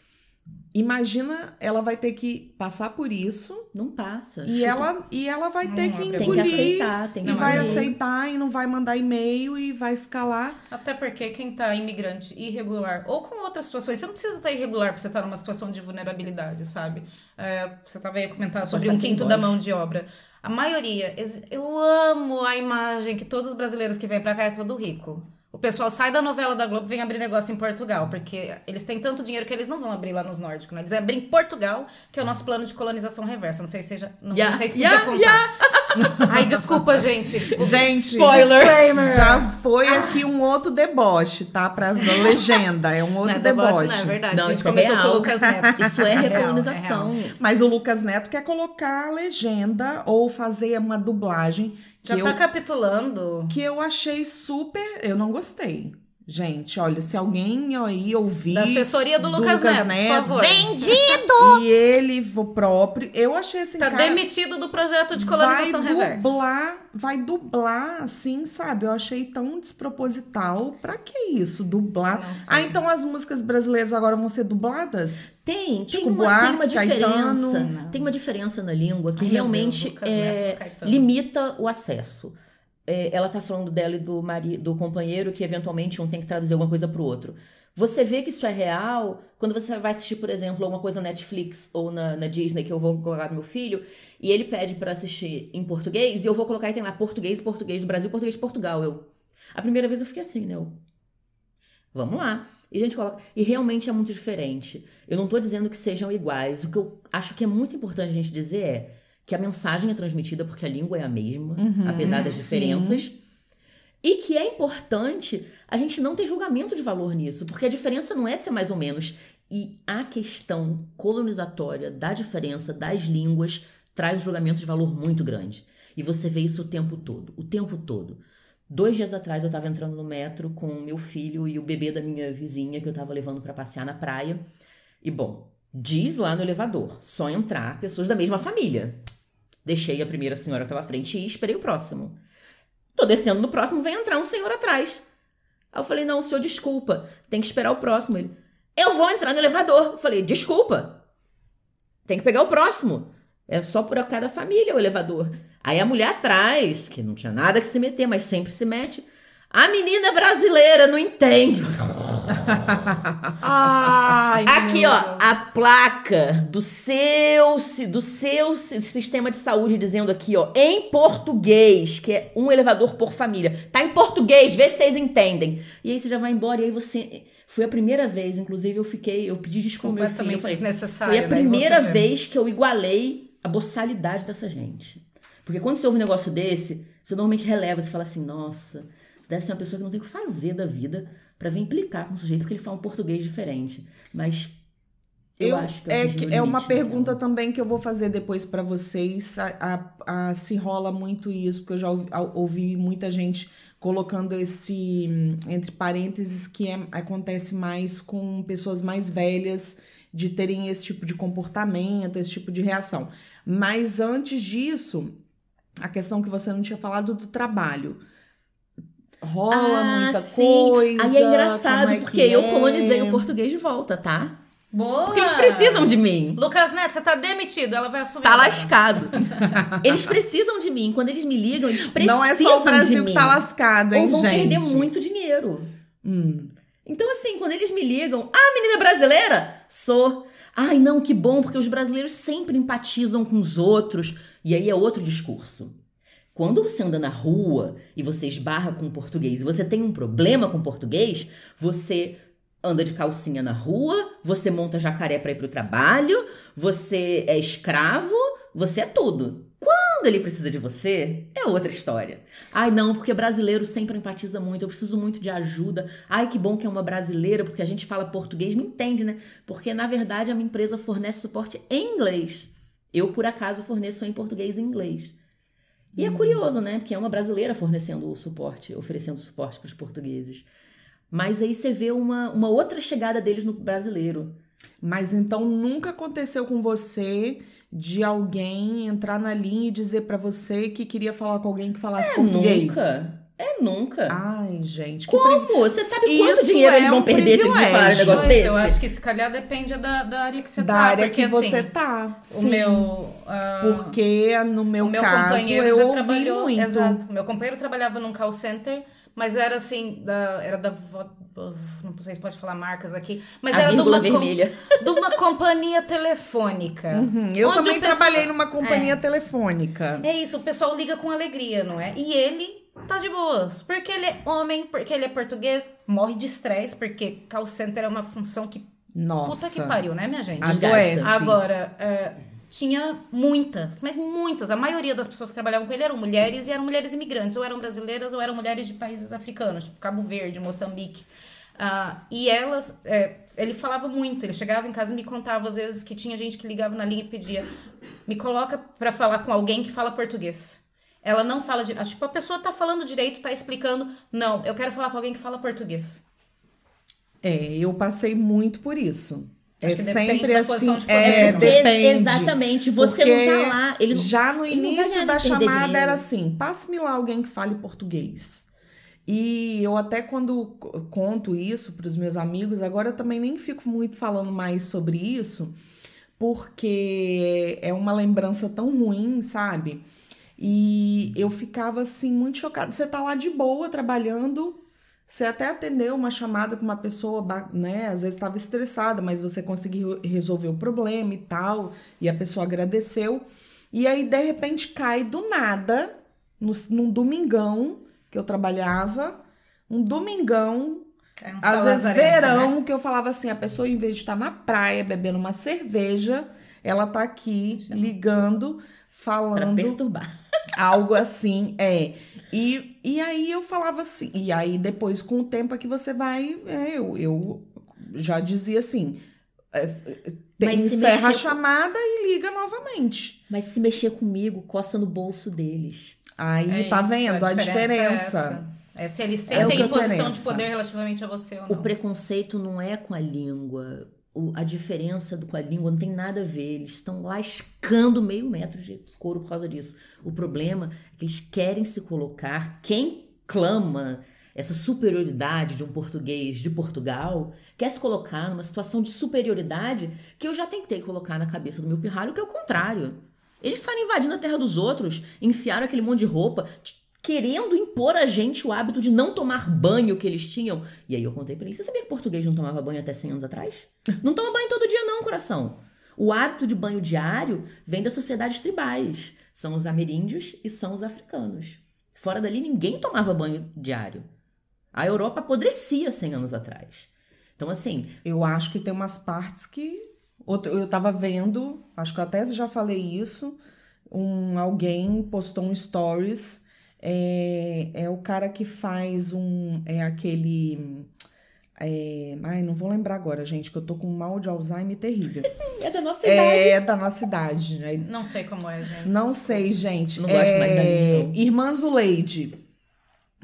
S1: imagina ela vai ter que passar por isso.
S2: Não passa.
S1: E, ela, e ela vai
S2: não,
S1: ter que engolir.
S2: Tem que aceitar. Tem que
S1: e vai aceitar e não vai mandar e-mail e vai escalar.
S3: Até porque quem tá imigrante irregular ou com outras situações, você não precisa estar irregular pra você estar numa situação de vulnerabilidade, sabe? É, você tava aí a comentar você sobre um quinto da mão de obra. A maioria, eu amo a imagem que todos os brasileiros que vêm pra cá é todo rico. O pessoal sai da novela da Globo e vem abrir negócio em Portugal, porque eles têm tanto dinheiro que eles não vão abrir lá nos nórdicos, né? Eles abrem em Portugal, que é o nosso plano de colonização reversa. Não sei se seja, não, yeah. não sei se podia yeah, contar. Yeah. Ai, desculpa, gente.
S1: Gente, spoiler. Já foi aqui um outro deboche, tá? Pra legenda, é um outro não é deboche. deboche.
S3: Não, é verdade.
S2: Não, isso começou é com o Lucas Neto. Isso é, é recolonização. É
S1: Mas o Lucas Neto quer colocar a legenda ou fazer uma dublagem
S3: já tá eu, capitulando.
S1: Que eu achei super. Eu não gostei. Gente, olha, se alguém aí ouvir.
S3: Da assessoria do, do Lucas, Lucas, Neto, Neto, por favor.
S2: Vendido!
S1: E ele o próprio. Eu achei assim.
S3: Tá
S1: cara,
S3: demitido do projeto de colonização
S1: vai
S3: reversa.
S1: Dublar, vai dublar, assim, sabe? Eu achei tão desproposital. Pra que isso? Dublar. Ah, então as músicas brasileiras agora vão ser dubladas?
S2: Tem, tipo, tem, uma, Buarque, tem uma diferença. Tem uma diferença na língua que Ai, realmente Deus, é, limita o acesso é, ela tá falando dela e do, mari, do companheiro que eventualmente um tem que traduzir alguma coisa pro outro. Você vê que isso é real quando você vai assistir, por exemplo, alguma coisa na Netflix ou na, na Disney que eu vou colocar meu filho e ele pede para assistir em português e eu vou colocar e tem lá português, português do Brasil, português de Portugal. Eu, a primeira vez eu fiquei assim, né? Eu, vamos lá. E a gente coloca. E realmente é muito diferente. Eu não tô dizendo que sejam iguais. O que eu acho que é muito importante a gente dizer é que a mensagem é transmitida porque a língua é a mesma, uhum, apesar das diferenças. Sim. E que é importante a gente não ter julgamento de valor nisso, porque a diferença não é ser mais ou menos. E a questão colonizatória da diferença das línguas traz um julgamento de valor muito grande. E você vê isso o tempo todo, o tempo todo. Dois dias atrás eu estava entrando no metro com o meu filho e o bebê da minha vizinha que eu estava levando para passear na praia. E bom, diz lá no elevador, só entrar pessoas da mesma família. Deixei a primeira senhora que estava à frente e esperei o próximo. Tô descendo no próximo, vem entrar um senhor atrás. Aí eu falei, não, senhor, desculpa, tem que esperar o próximo. Ele, eu vou entrar no elevador. Eu falei, desculpa, tem que pegar o próximo. É só por cada família o elevador. Aí a mulher atrás, que não tinha nada que se meter, mas sempre se mete. A menina brasileira não entende.
S3: Ai,
S2: Aqui, ó, a placa do seu, do seu sistema de saúde dizendo aqui, ó, em português, que é um elevador por família. Tá em português, vê se vocês entendem. E aí você já vai embora e aí você foi a primeira vez, inclusive eu fiquei, eu pedi desculpa ao meu filho, falei,
S3: desnecessário.
S2: Foi a primeira vez que eu igualei a boçalidade dessa gente. Porque quando você ouve um negócio desse, você normalmente releva, você fala assim, nossa, Você deve ser uma pessoa que não tem o que fazer da vida para vir implicar com o sujeito porque ele fala um português diferente. Mas eu, eu acho que
S1: é,
S2: é
S1: uma pergunta né? também que eu vou fazer depois para vocês. A, a, a, se rola muito isso, porque eu já ouvi, ouvi muita gente colocando esse entre parênteses que é, acontece mais com pessoas mais velhas de terem esse tipo de comportamento, esse tipo de reação. Mas antes disso, a questão que você não tinha falado do trabalho. Rola ah, muita sim. coisa.
S2: Aí é engraçado, é porque eu é? colonizei o português de volta, tá? Boa! Porque eles precisam de mim.
S3: Lucas Neto, você tá demitido, ela vai assumir.
S2: Tá agora. lascado. eles precisam de mim. Quando eles me ligam, eles precisam de mim. Não é só o Brasil que
S1: tá lascado, hein,
S2: Ou vão
S1: gente?
S2: perder muito dinheiro. Hum. Então, assim, quando eles me ligam, ah, menina brasileira? Sou. Ai, não, que bom, porque os brasileiros sempre empatizam com os outros. E aí é outro discurso. Quando você anda na rua e você esbarra com português e você tem um problema com português, você anda de calcinha na rua, você monta jacaré para ir pro trabalho, você é escravo, você é tudo. Quando ele precisa de você, é outra história. Ai, não, porque brasileiro sempre empatiza muito, eu preciso muito de ajuda. Ai, que bom que é uma brasileira, porque a gente fala português, me entende, né? Porque na verdade a minha empresa fornece suporte em inglês. Eu, por acaso, forneço em português e inglês. E é curioso, né? Porque é uma brasileira fornecendo o suporte, oferecendo suporte para os portugueses. Mas aí você vê uma, uma outra chegada deles no brasileiro.
S1: Mas então nunca aconteceu com você de alguém entrar na linha e dizer para você que queria falar com alguém que falasse é, português?
S2: Nunca. É nunca.
S1: Ai, gente.
S2: Como? Você sabe quanto Isso dinheiro é eles vão um perder se eles falarem um negócio Mas desse?
S3: Eu acho que se calhar depende da, da área que você
S1: da
S3: tá.
S1: Da área
S3: porque,
S1: que
S3: assim,
S1: você tá.
S3: O sim. meu. Uh,
S1: porque no meu, meu caso eu ouvi trabalhou, muito.
S3: Exato. Meu companheiro trabalhava num call center, mas era assim, da, era da não sei se pode falar marcas aqui, mas
S2: a
S3: era de uma,
S2: vermelha.
S3: Com, de uma companhia telefônica.
S1: Uhum. Eu também trabalhei numa companhia é. telefônica.
S3: É isso, o pessoal liga com alegria, não é? E ele tá de boas, porque ele é homem, porque ele é português, morre de estresse, porque call center é uma função que
S1: Nossa.
S3: Puta que pariu, né, minha gente?
S1: Adoece.
S3: Agora, é, tinha muitas, mas muitas. A maioria das pessoas que trabalhavam com ele eram mulheres e eram mulheres imigrantes, ou eram brasileiras ou eram mulheres de países africanos, tipo Cabo Verde, Moçambique. Uh, e elas, é, ele falava muito, ele chegava em casa e me contava às vezes que tinha gente que ligava na linha e pedia: me coloca para falar com alguém que fala português. Ela não fala de. Tipo, a pessoa tá falando direito, tá explicando. Não, eu quero falar com alguém que fala português.
S1: É, eu passei muito por isso.
S3: É
S1: sempre assim.
S3: De é,
S1: depende.
S2: Exatamente. Você não tá lá. Ele
S1: já no início da chamada era assim: passe-me lá alguém que fale português. E eu até quando conto isso para os meus amigos, agora eu também nem fico muito falando mais sobre isso, porque é uma lembrança tão ruim, sabe? E eu ficava assim muito chocada. Você tá lá de boa trabalhando, você até atendeu uma chamada com uma pessoa, né? Às vezes estava estressada, mas você conseguiu resolver o problema e tal, e a pessoa agradeceu. E aí, de repente, cai do nada, no, num domingão que eu trabalhava, um domingão, um às vezes verão, né? que eu falava assim: a pessoa, em vez de estar na praia bebendo uma cerveja, ela tá aqui ligando, falando. Pra
S2: perturbar.
S1: Algo assim, é. E, e aí eu falava assim, e aí depois com o tempo é que você vai, é, eu, eu já dizia assim, é, tem, encerra a chamada e liga novamente.
S2: Mas se mexer comigo, coça no bolso deles.
S1: Aí é tá isso, vendo a diferença.
S3: É, é se eles sentem é em posição de poder relativamente a você ou não.
S2: O preconceito não é com a língua o, a diferença do, com a língua não tem nada a ver. Eles estão lascando meio metro de couro por causa disso. O problema é que eles querem se colocar. Quem clama essa superioridade de um português de Portugal quer se colocar numa situação de superioridade que eu já tentei colocar na cabeça do meu pirralho, que é o contrário. Eles saem invadindo a terra dos outros, enfiaram aquele monte de roupa, querendo impor a gente o hábito de não tomar banho que eles tinham. E aí eu contei para ele: você sabia que português não tomava banho até 100 anos atrás? Não toma banho todo dia, não, coração. O hábito de banho diário vem das sociedades tribais. São os ameríndios e são os africanos. Fora dali, ninguém tomava banho diário. A Europa apodrecia 100 anos atrás. Então, assim.
S1: Eu acho que tem umas partes que. Eu tava vendo, acho que eu até já falei isso. Um, alguém postou um stories É, é o cara que faz um. É aquele. É, ai, não vou lembrar agora, gente, que eu tô com um mal de Alzheimer terrível.
S2: é da nossa idade.
S1: É da nossa idade. Né?
S3: Não sei como é, gente.
S1: Não sei, gente.
S2: Não gosto
S1: é,
S2: mais da minha, não.
S1: Irmã Zuleide.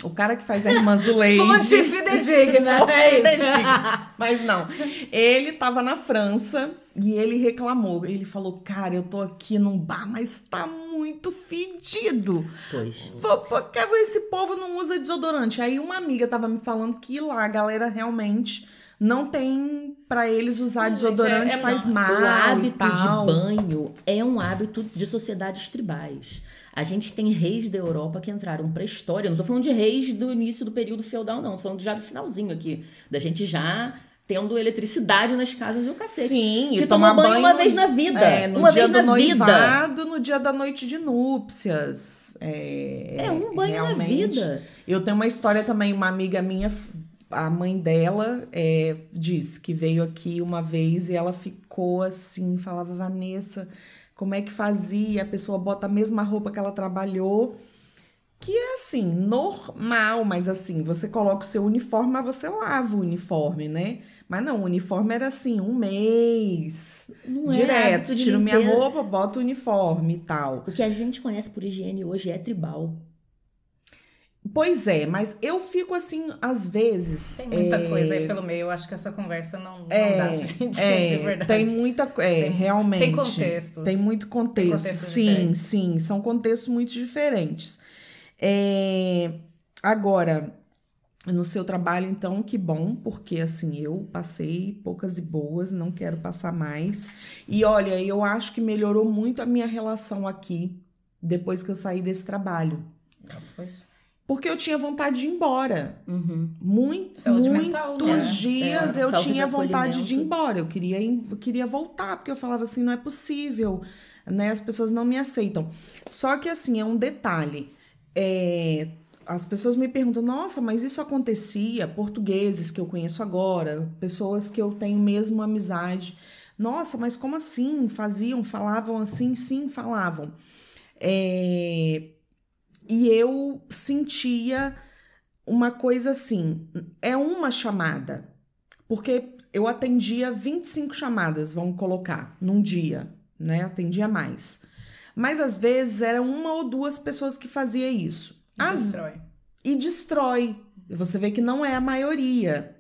S1: O cara que faz a Irmã Zuleide.
S3: Fonte fidedigna,
S1: Fonte
S3: é isso.
S1: fidedigna. Mas não. Ele tava na França e ele reclamou. Ele falou: Cara, eu tô aqui num bar, mas tá muito fedido.
S2: Pois.
S1: Porque esse povo não usa desodorante. Aí uma amiga tava me falando que lá a galera realmente não tem pra eles usar
S3: Gente,
S1: desodorante,
S3: é- é
S1: faz
S3: não.
S1: mal.
S2: O
S1: e
S2: hábito
S1: tal.
S2: de banho é um hábito de sociedades tribais. A gente tem reis da Europa que entraram pra história. Eu não tô falando de reis do início do período feudal, não. Tô falando já do finalzinho aqui. Da gente já tendo eletricidade nas casas e o cacete.
S1: Sim,
S2: que
S1: e tomar
S2: tomou banho
S1: banho
S2: uma vez na vida.
S1: É, no
S2: uma
S1: dia
S2: vez
S1: do
S2: na vida.
S1: noivado, no dia da noite de núpcias. É,
S2: É um banho na vida.
S1: Eu tenho uma história também, uma amiga minha, a mãe dela é, disse que veio aqui uma vez e ela ficou assim, falava, Vanessa, como é que fazia? A pessoa bota a mesma roupa que ela trabalhou. Que é assim, normal, mas assim, você coloca o seu uniforme, mas você lava o uniforme, né? Mas não, o uniforme era assim, um mês.
S2: Não é
S1: direto,
S2: de
S1: tiro minha roupa, boto o uniforme e tal.
S2: O que a gente conhece por higiene hoje é tribal.
S1: Pois é, mas eu fico assim, às vezes.
S3: Tem muita
S1: é,
S3: coisa aí pelo meio. Eu acho que essa conversa não, não
S1: É,
S3: dá, gente,
S1: é,
S3: de verdade.
S1: tem muita coisa. É,
S3: Tem-
S1: realmente.
S3: tem contextos.
S1: Tem muito contexto.
S3: contextos
S1: sim,
S3: diferentes.
S1: sim. São contextos muito diferentes. É, agora, no seu trabalho, então, que bom, porque assim, eu passei poucas e boas, não quero passar mais. E olha, eu acho que melhorou muito a minha relação aqui, depois que eu saí desse trabalho.
S3: Pois.
S1: Porque eu tinha vontade de ir embora.
S2: Uhum.
S1: Muito,
S3: Saúde
S1: muitos
S3: mental, né?
S1: dias
S2: É,
S1: eu
S2: falta de
S1: tinha vontade de ir embora. Eu queria, ir- eu queria voltar, porque eu falava assim, não é possível, né? As pessoas não me aceitam. Só que assim, é um detalhe. É, as pessoas me perguntam, nossa, mas isso acontecia? Portugueses que eu conheço agora, pessoas que eu tenho mesmo amizade. Nossa, mas como assim? Faziam, falavam assim? Sim, falavam. É, e eu sentia uma coisa assim, é uma chamada. Porque eu atendia 25 chamadas, vamos colocar, num dia, né? Atendia mais. Mas às vezes era uma ou duas pessoas que fazia isso. Às-
S3: Destrói.
S1: e destrói. E você vê que não é a maioria,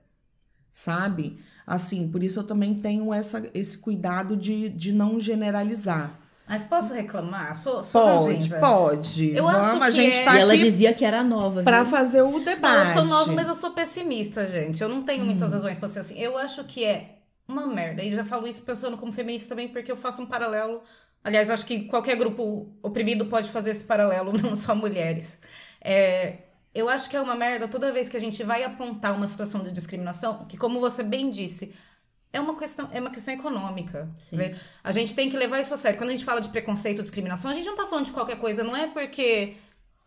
S1: sabe? Assim, por isso eu também tenho essa, esse cuidado de, de não generalizar.
S3: Mas posso reclamar? Sou, sou
S1: Pode, pode.
S3: Eu
S1: Vamos,
S3: acho
S1: a
S3: que
S1: gente
S3: é-
S1: tá
S2: e ela dizia que era nova.
S1: pra
S2: viu?
S1: fazer o
S3: Não,
S1: debate.
S3: eu sou nova, mas eu sou pessimista, gente. Eu não tenho
S1: Hum.
S3: muitas razões pra ser assim. Eu acho que é uma merda. E já falo isso pensando como feminista também, porque eu faço um paralelo. Aliás, acho que qualquer grupo oprimido pode fazer esse paralelo, não só mulheres. É, eu acho que é uma merda toda vez que a gente vai apontar uma situação de discriminação, que, como você bem disse, é uma questão, é uma questão econômica. vê? A gente tem que levar isso a sério. Quando a gente fala de preconceito, discriminação, a gente não tá falando de qualquer coisa, não é porque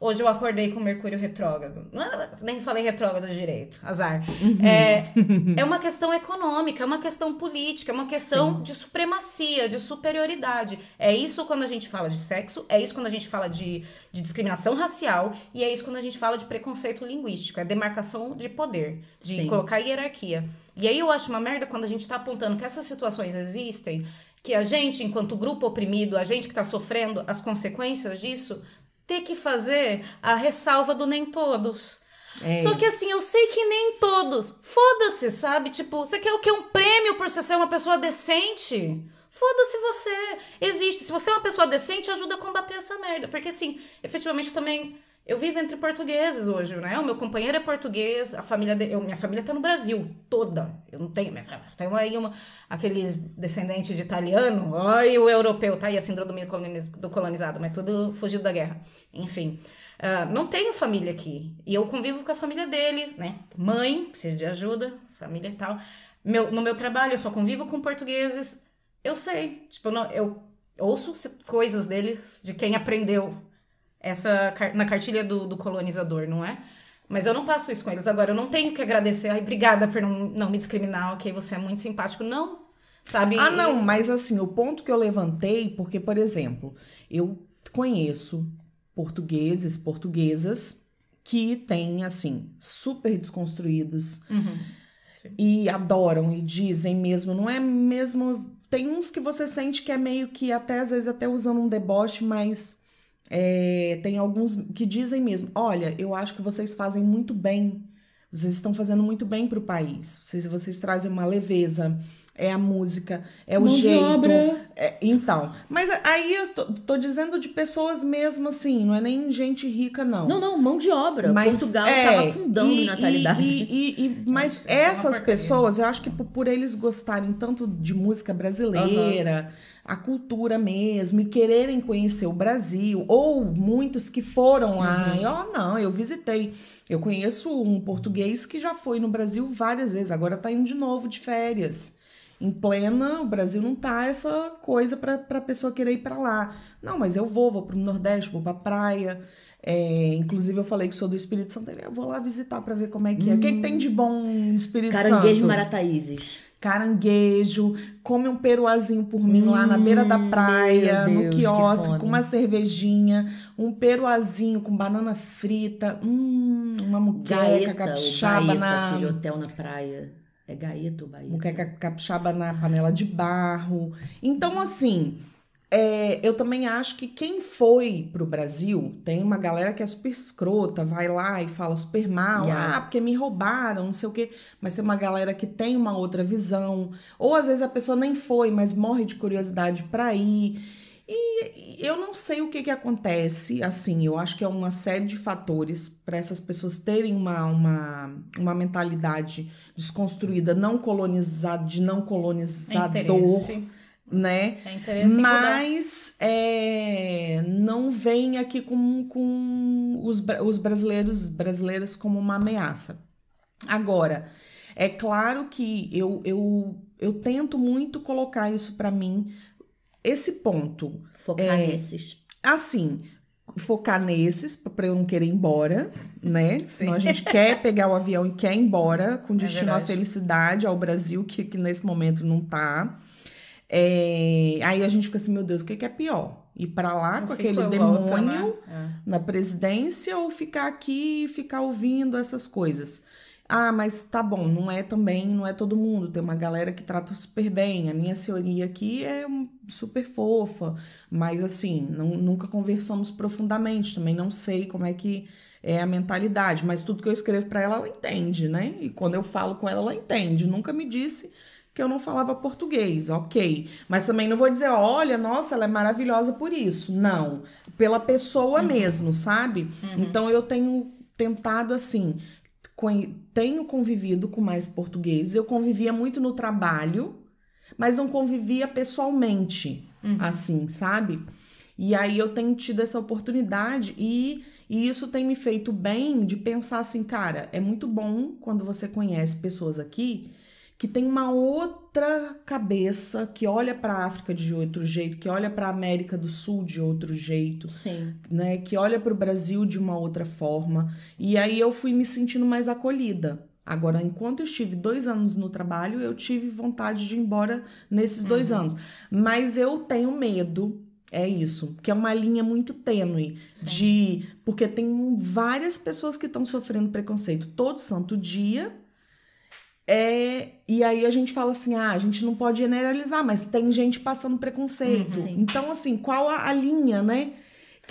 S3: hoje eu acordei com Mercúrio retrógrado. Não é- nem falei retrógrado direito, azar. É, é uma questão econômica, é uma questão política, é uma questão de supremacia, de superioridade. É isso quando a gente fala de sexo, é isso quando a gente fala de, de discriminação racial, e é isso quando a gente fala de preconceito linguístico, é demarcação de poder, de
S2: Sim.
S3: colocar hierarquia. E aí eu acho uma merda quando a gente tá apontando que essas situações existem, que a gente, enquanto grupo oprimido, a gente que tá sofrendo as consequências disso, ter que fazer a ressalva do nem todos.
S1: É.
S3: Só que assim, eu sei que nem todos. Foda-se, sabe? Tipo, você quer o quê? Um prêmio por você ser uma pessoa decente? Foda-se você. Existe. Se você é uma pessoa decente, ajuda a combater essa merda. Porque assim, efetivamente eu também. Eu vivo entre portugueses hoje, né? O meu companheiro é português, a família de, eu, minha família tá no Brasil, toda. Eu não tenho, minha família, tem aí uma, aqueles descendentes de italiano, ai o europeu, tá aí a síndrome do coloniz- do colonizado, mas tudo fugido da guerra. Enfim, ah, não tenho família aqui. E eu convivo com a família dele, né? Mãe, precisa de ajuda, família e tal. Meu, no meu trabalho, eu só convivo com portugueses. Eu sei, tipo, eu não- eu ouço coisas deles, de quem aprendeu essa na cartilha do, do colonizador, não é? Mas eu não passo isso com eles. Agora, eu não tenho que agradecer. Ai, obrigada por não, não me discriminar, ok? Você é muito simpático. Não, sabe?
S1: Ah, não, mas assim, o ponto que eu levantei, porque, por exemplo, eu conheço portugueses, portuguesas que têm, assim, super desconstruídos
S3: Uhum.
S1: e adoram e dizem mesmo, não é mesmo. Tem uns que você sente que é meio que até às vezes até usando um deboche, mas é, tem alguns que dizem mesmo: olha, eu acho que vocês fazem muito bem, vocês estão fazendo muito bem pro país, vocês, vocês trazem uma leveza. É a música, é o
S2: Mão de
S1: jeito.
S2: obra.
S1: É, então, mas aí eu tô, tô dizendo de pessoas mesmo assim, não é nem gente rica, não.
S2: Não, não, mão de obra.
S1: Mas,
S2: Portugal
S1: é,
S2: tava afundando
S1: e-
S2: natalidade.
S1: e- e- e- mas
S3: é uma
S1: essas
S3: porcaria.
S1: pessoas, eu acho que por, por eles gostarem tanto de música brasileira, a cultura mesmo, e quererem conhecer o Brasil, ou muitos que foram lá,
S2: Uhum.
S1: e, ó, não, eu visitei. Eu conheço um português que já foi no Brasil várias vezes, agora tá indo de novo de férias. Em plena, o Brasil não tá essa coisa pra, pra pessoa querer ir pra lá. Não, mas eu vou, vou pro Nordeste, vou pra praia. É, inclusive, eu falei que sou do Espírito Santo. Eu vou lá visitar pra ver como é que é. O que, que tem de bom no Espírito
S2: Caranguejo
S1: Santo?
S2: marataízes.
S1: Caranguejo, come um peruazinho por mim lá na beira da praia,
S2: meu
S1: no
S2: Deus, que
S1: quiosque, com uma cervejinha, um peruazinho com banana frita, hum, uma muqueca
S2: Gaeta,
S1: capixaba
S2: o Gaeta,
S1: na
S2: aquele hotel na praia. É Gaeta ou Bahia?
S1: muqueca capixaba na panela de barro. Então, assim, é, eu também acho que quem foi pro Brasil, tem uma galera que é super escrota, vai lá e fala super mal,
S2: Yeah.
S1: ah, porque me roubaram, não sei o quê. Mas tem uma galera que tem uma outra visão. Ou às vezes a pessoa nem foi, mas morre de curiosidade pra ir. E eu não sei o que que acontece, assim, eu acho que é uma série de fatores para essas pessoas terem uma, uma, uma mentalidade desconstruída, não colonizada, de não
S3: É
S1: colonizador,
S3: interesse.
S1: né?
S3: É interesse.
S1: Mas é, não vem aqui com, com os, os brasileiros brasileiras como uma ameaça. Agora, é claro que eu, eu, eu tento muito colocar isso para mim, esse ponto.
S2: Focar
S1: É.
S2: nesses.
S1: Assim, focar nesses, para eu não querer ir embora, né? Senão a gente quer pegar o avião e quer ir embora, com destino à
S3: verdade.
S1: felicidade, ao Brasil, que, que nesse momento não tá. É, aí a gente fica assim, meu Deus, o que, que é pior? Ir para lá
S3: Eu
S1: com aquele demônio
S3: volto, né? É.
S1: na presidência ou ficar aqui e ficar ouvindo essas coisas? Ah, mas tá bom, não é também, não é todo mundo. Tem uma galera que trata super bem. A minha senhoria aqui é um- super fofa, mas assim, não- nunca conversamos profundamente. Também não sei como é que é a mentalidade, mas tudo que eu escrevo pra ela, ela entende, né? E quando eu falo com ela, ela entende. Nunca me disse que eu não falava português, ok. Mas também não vou dizer, olha, nossa, ela é maravilhosa por isso. Não. Pela pessoa mesmo, sabe? Então eu tenho tentado assim. Tenho convivido com mais portugueses. Eu convivia muito no trabalho, mas não convivia pessoalmente, assim, sabe? E aí eu tenho tido essa oportunidade e, e isso tem me feito bem de pensar assim, cara, é muito bom quando você conhece pessoas aqui que tem uma outra cabeça, que olha para a África de outro jeito, que olha para a América do Sul de outro jeito,
S2: Sim.
S1: né, que olha para o Brasil de uma outra forma. E aí eu fui me sentindo mais acolhida. Agora, enquanto eu estive dois anos no trabalho, eu tive vontade de ir embora nesses dois anos. Mas eu tenho medo, é isso, que é uma linha muito tênue de. Porque tem várias pessoas que estão sofrendo preconceito todo santo dia. É, e aí a gente fala assim: ah, a gente não pode generalizar, mas tem gente passando preconceito.
S2: Uhum, sim.
S1: Então, assim, qual a, a linha, né?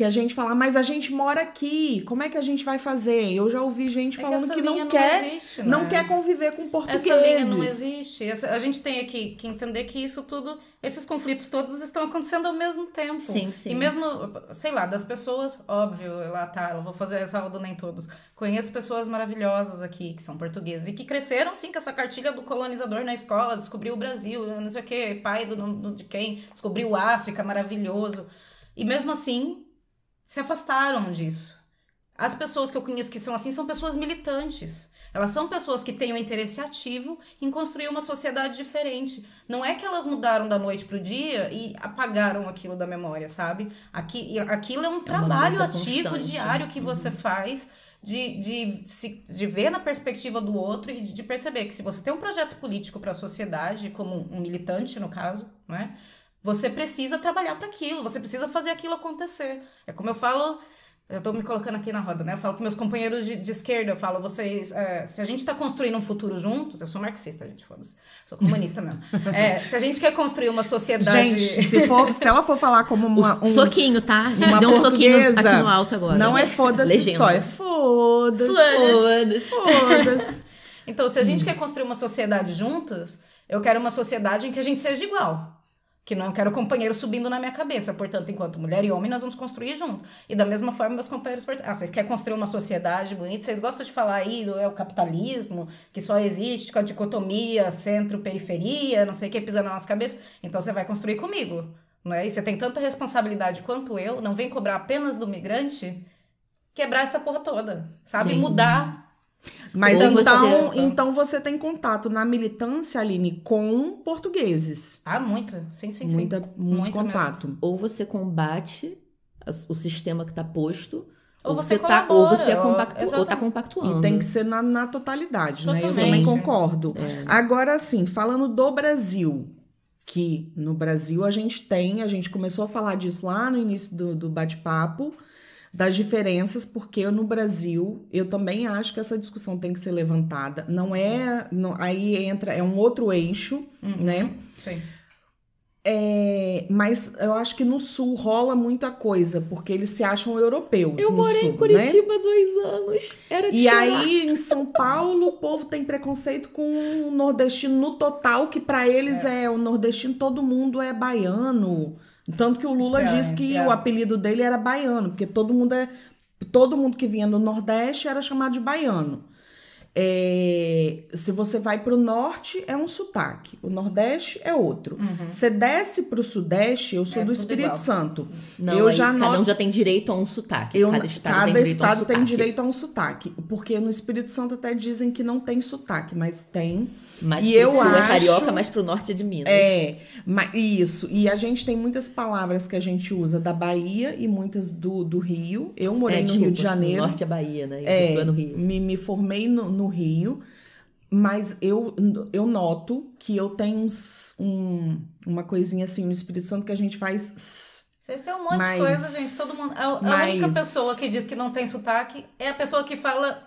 S1: Que a gente fala, mas a gente mora aqui, como é que a gente vai fazer? Eu já ouvi gente
S3: É que
S1: falando que,
S3: linha
S1: não
S3: não
S1: quer,
S3: existe,
S1: não
S3: né?
S1: quer conviver com portugueses.
S3: Essa linha não existe. A gente tem aqui que entender que isso tudo, esses conflitos todos estão acontecendo ao mesmo tempo.
S2: Sim, sim.
S3: E mesmo, sei lá, das pessoas, óbvio, lá tá, eu vou fazer essa do nem todos. Conheço pessoas maravilhosas aqui, que são portugueses, e que cresceram, sim, com essa cartilha do colonizador na escola, descobriu o Brasil, não sei o quê, pai do, do- de quem, descobriu a África, maravilhoso. E mesmo assim, se afastaram disso. As pessoas que eu conheço que são assim são pessoas militantes. Elas são pessoas que têm um interesse ativo em construir uma sociedade diferente. Não é que elas mudaram da noite pro dia e apagaram aquilo da memória, sabe? Aqui, aquilo é um trabalho
S2: luta
S3: ativo,
S2: constante.
S3: diário que você faz de, de, se, de ver na perspectiva do outro e de perceber que se você tem um projeto político para a sociedade, como um militante no caso, né? Você precisa trabalhar para aquilo, você precisa fazer aquilo acontecer. É como eu falo eu tô me colocando aqui na roda, né? Eu falo com meus companheiros de, de esquerda, eu falo, vocês, é, se a gente tá construindo um futuro juntos, eu sou marxista, gente, foda-se, sou comunista mesmo. É, se a gente quer construir uma sociedade...
S1: Gente, se, for, se ela for falar como uma, um,
S2: soquinho, tá? A gente
S1: uma
S2: deu um soquinho aqui no alto agora.
S1: Não é foda-se só, é foda-se.
S2: Foda-se.
S1: Foda-se.
S3: Então, se a gente quer construir uma sociedade juntos, eu quero uma sociedade em que a gente seja igual. Que não quero companheiro subindo na minha cabeça. Portanto, enquanto mulher e homem, nós vamos construir junto. E da mesma forma, meus companheiros. Ah, vocês querem construir uma sociedade bonita? Vocês gostam de falar aí do é o capitalismo, que só existe com a dicotomia centro-periferia, não sei o que, pisando na nossa cabeça? Então você vai construir comigo. Não é? E você tem tanta responsabilidade quanto eu, não vem cobrar apenas do migrante quebrar essa porra toda. Sabe?
S2: Sim.
S3: Mudar.
S1: Mas
S2: Ou
S1: então,
S2: você-
S1: então você tem contato na militância, Aline, com portugueses.
S3: Ah, muito. Sim, sim, sim.
S1: Muita, muito,
S3: Muito
S1: contato.
S2: Ou você combate o sistema que tá posto,
S3: Ou você
S2: você, tá, ou você é compactu, ou tá compactuando.
S1: E tem que ser na, na totalidade, né? Eu
S3: Totalmente.
S1: também concordo. Agora, assim, falando do Brasil, que no Brasil a gente tem, a gente começou a falar disso lá no início do, do bate-papo, das diferenças, porque no Brasil eu também acho que essa discussão tem que ser levantada. Não é. Não, aí entra, é um outro eixo, né?
S3: Sim.
S1: É, mas eu acho que no sul rola muita coisa, porque eles se acham europeus.
S2: Eu morei
S1: sul,
S2: em
S1: né?
S2: Curitiba há dois anos. Era de
S1: E
S2: chorar.
S1: aí, em São Paulo, o povo tem preconceito com o nordestino no total, que pra eles é. o nordestino, todo mundo é baiano. Tanto que o Lula
S3: Sim,
S1: disse que
S3: é.
S1: o apelido dele era baiano, porque todo mundo é. Todo mundo que vinha do Nordeste era chamado de baiano. É, se você vai pro norte, é um sotaque. O Nordeste é outro. Você desce pro Sudeste, eu sou
S3: É
S1: do Espírito
S3: igual.
S1: Santo.
S2: Não,
S1: eu já
S2: cada um já tem direito a um sotaque.
S1: eu,
S2: cada estado
S1: cada
S2: tem direito a um
S1: estado
S2: sotaque.
S1: tem direito a um sotaque. Porque no Espírito Santo até dizem que não tem sotaque, mas tem.
S2: Mas
S1: e eu
S2: sul é
S1: acho-
S2: carioca, mas pro norte é de Minas.
S1: É, isso. E a gente tem muitas palavras que a gente usa da Bahia e muitas do, do Rio. Eu morei
S2: É,
S1: no
S2: desculpa,
S1: Rio de Janeiro.
S2: No norte é Bahia, né? E
S1: É,
S2: é no Rio.
S1: Me, me formei no, no Rio, mas eu, eu noto que eu tenho uns- um, uma coisinha assim no Espírito Santo que a gente faz.
S3: Vocês têm um monte
S1: Mas-
S3: de coisa, gente. Todo mundo. A, a
S1: mas-
S3: única pessoa que diz que não tem sotaque é a pessoa que fala.